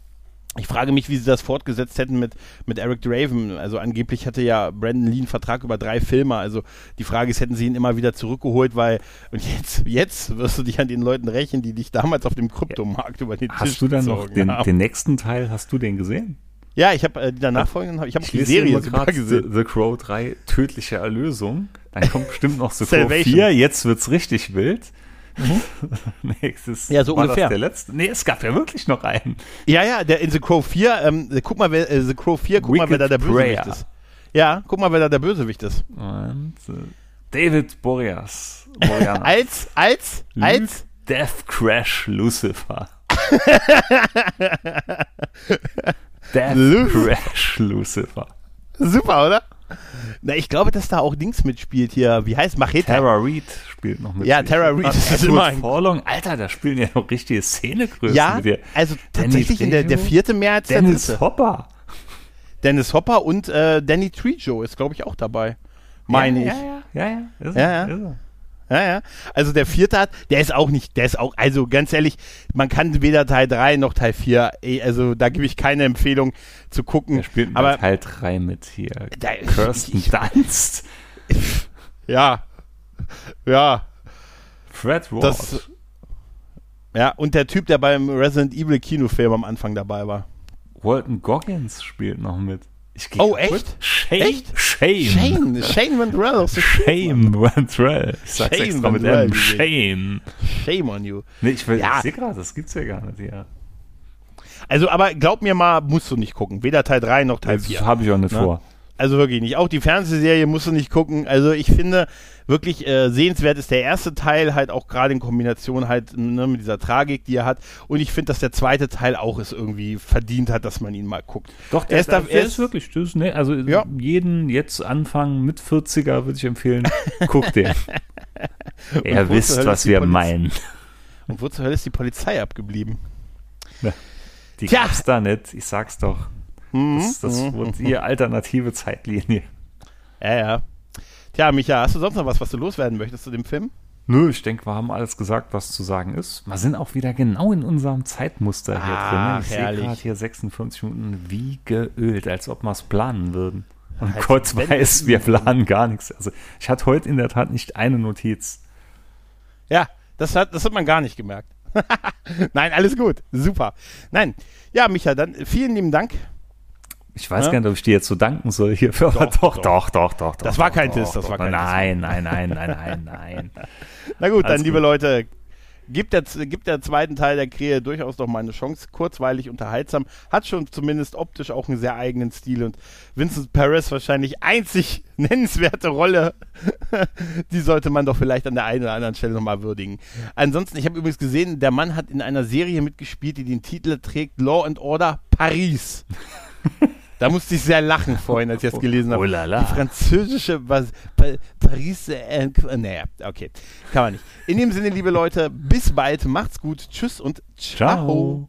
ich frage mich, wie sie das fortgesetzt hätten mit, mit Eric Draven. Also angeblich hatte ja Brandon Lee einen Vertrag über drei Filme. Also die Frage ist, hätten sie ihn immer wieder zurückgeholt, weil und jetzt, jetzt wirst du dich an den Leuten rächen, die dich damals auf dem Kryptomarkt über den Tisch Hast du dann noch den, den nächsten Teil, hast du den gesehen? Ja, ich habe äh, die danach folgenden, hab- ich habe die Serie sogar gerade The, gesehen. The Crow 3, tödliche Erlösung. Dann kommt bestimmt noch The Crow Salvation. 4, jetzt wird's richtig wild. Nächstes Mhm. Ja, so war ungefähr. Das der letzte? Nee, es gab ja wirklich noch einen. Ja, ja, der in The Crow 4, ähm, guck mal, wer, äh, The Crow 4, guck mal, wer da der Wicked Bösewicht Prayer. ist. Ja, guck mal, wer da der Bösewicht ist. Und äh, David Boreas. Als, als, als, Death Crash Lucifer. Death Lu- Crash Lucifer. super, oder? Na, ich glaube, dass da auch Dings mitspielt hier. Wie heißt Machete? Tara Reid spielt noch mit. Ja, Tara Reid, das ist Edward immer ein- Forlong. Alter, da spielen ja noch richtige Szenegrößen Ja, mit dir. also tatsächlich in der, der vierte der Dennis. Hopper. Dennis Hopper und äh, Danny Trejo ist, glaube ich, auch dabei. Meine ja, ich. Ja, ja, ja. ja. Ist Ja, ja. Ist er. Ja, ja. Also der vierte hat, der ist auch nicht, der ist auch, also ganz ehrlich, man kann weder Teil 3 noch Teil 4, eh, also da gebe ich keine Empfehlung zu gucken. Er spielt aber aber Teil 3 mit hier. Da- Kirsten ich- Dunst. ja, ja, Fred Ward. das, ja, und der Typ, der beim Resident Evil Kinofilm am Anfang dabei war. Walton Goggins spielt noch mit. Oh, echt? Shame. Echt? Shame. Shane, Shane Ventrell aus der Shame Ventrell. Ich sag's Shame extra mit M. geht. Shame. Shame on you. Nee, ich, will- Ja. ich sehe gerade, das gibt's ja gar nicht. Ja. Also, aber glaub mir mal, musst du nicht gucken. Weder Teil 3 noch Teil Das 4. habe ich auch nicht Ne? vor. Also wirklich nicht. Auch die Fernsehserie musst du nicht gucken. Also ich finde wirklich äh, sehenswert ist der erste Teil halt auch gerade in Kombination halt ne, mit dieser Tragik, die er hat. Und ich finde, dass der zweite Teil auch es irgendwie verdient hat, dass man ihn mal guckt. Doch, Er ist da- er ist- wirklich, das, ist, ne, also Ja. jeden jetzt anfangen mit 40er würde ich empfehlen, guck den. Wo wisst, was ist wir Poliz- meinen. Und wo zur Hölle ist die Polizei abgeblieben? Die Tja. gab's da nicht, ich sag's doch. Mhm, Das, das mhm, wird ihr alternative Zeitlinie. Ja, ja. Tja, Micha, hast du sonst noch was, was du loswerden möchtest zu dem Film? Nö, ich denke, wir haben alles gesagt, was zu sagen ist. Wir sind auch wieder genau in unserem Zeitmuster hier drin. ne? Ach, Ich sehe gerade hier 56 Minuten wie geölt, als ob wir es planen würden. Und Also, Gott weiß, wir planen gar nichts. Also ich hatte heute in der Tat nicht eine Notiz. Ja, das hat, das hat man gar nicht gemerkt. Nein, alles gut. Super. Nein. Ja, Micha, dann vielen lieben Dank. Ich weiß Ja. gar nicht, ob ich dir jetzt so danken soll hierfür. aber Doch, doch, doch, doch, doch. Das war kein Diss, das war kein Nein, nein, nein, nein, nein, nein. Na gut, dann, liebe. Leute, gibt der, gibt der zweiten Teil der Krähe durchaus noch mal eine Chance. Kurzweilig, unterhaltsam. Hat schon zumindest optisch auch einen sehr eigenen Stil. Und Vincent Paris wahrscheinlich einzig nennenswerte Rolle. Die sollte man doch vielleicht an der einen oder anderen Stelle nochmal würdigen. Ansonsten, ich habe übrigens gesehen, der Mann hat in einer Serie mitgespielt, die den Titel trägt Law and Order Paris. Da musste ich sehr lachen vorhin, als ich das gelesen habe. Oh la la. Die französische Bas pa Paris. Äh, naja, okay. Kann man nicht. In dem Sinne, liebe Leute, bis bald. Macht's gut. Tschüss und ciao. Ciao.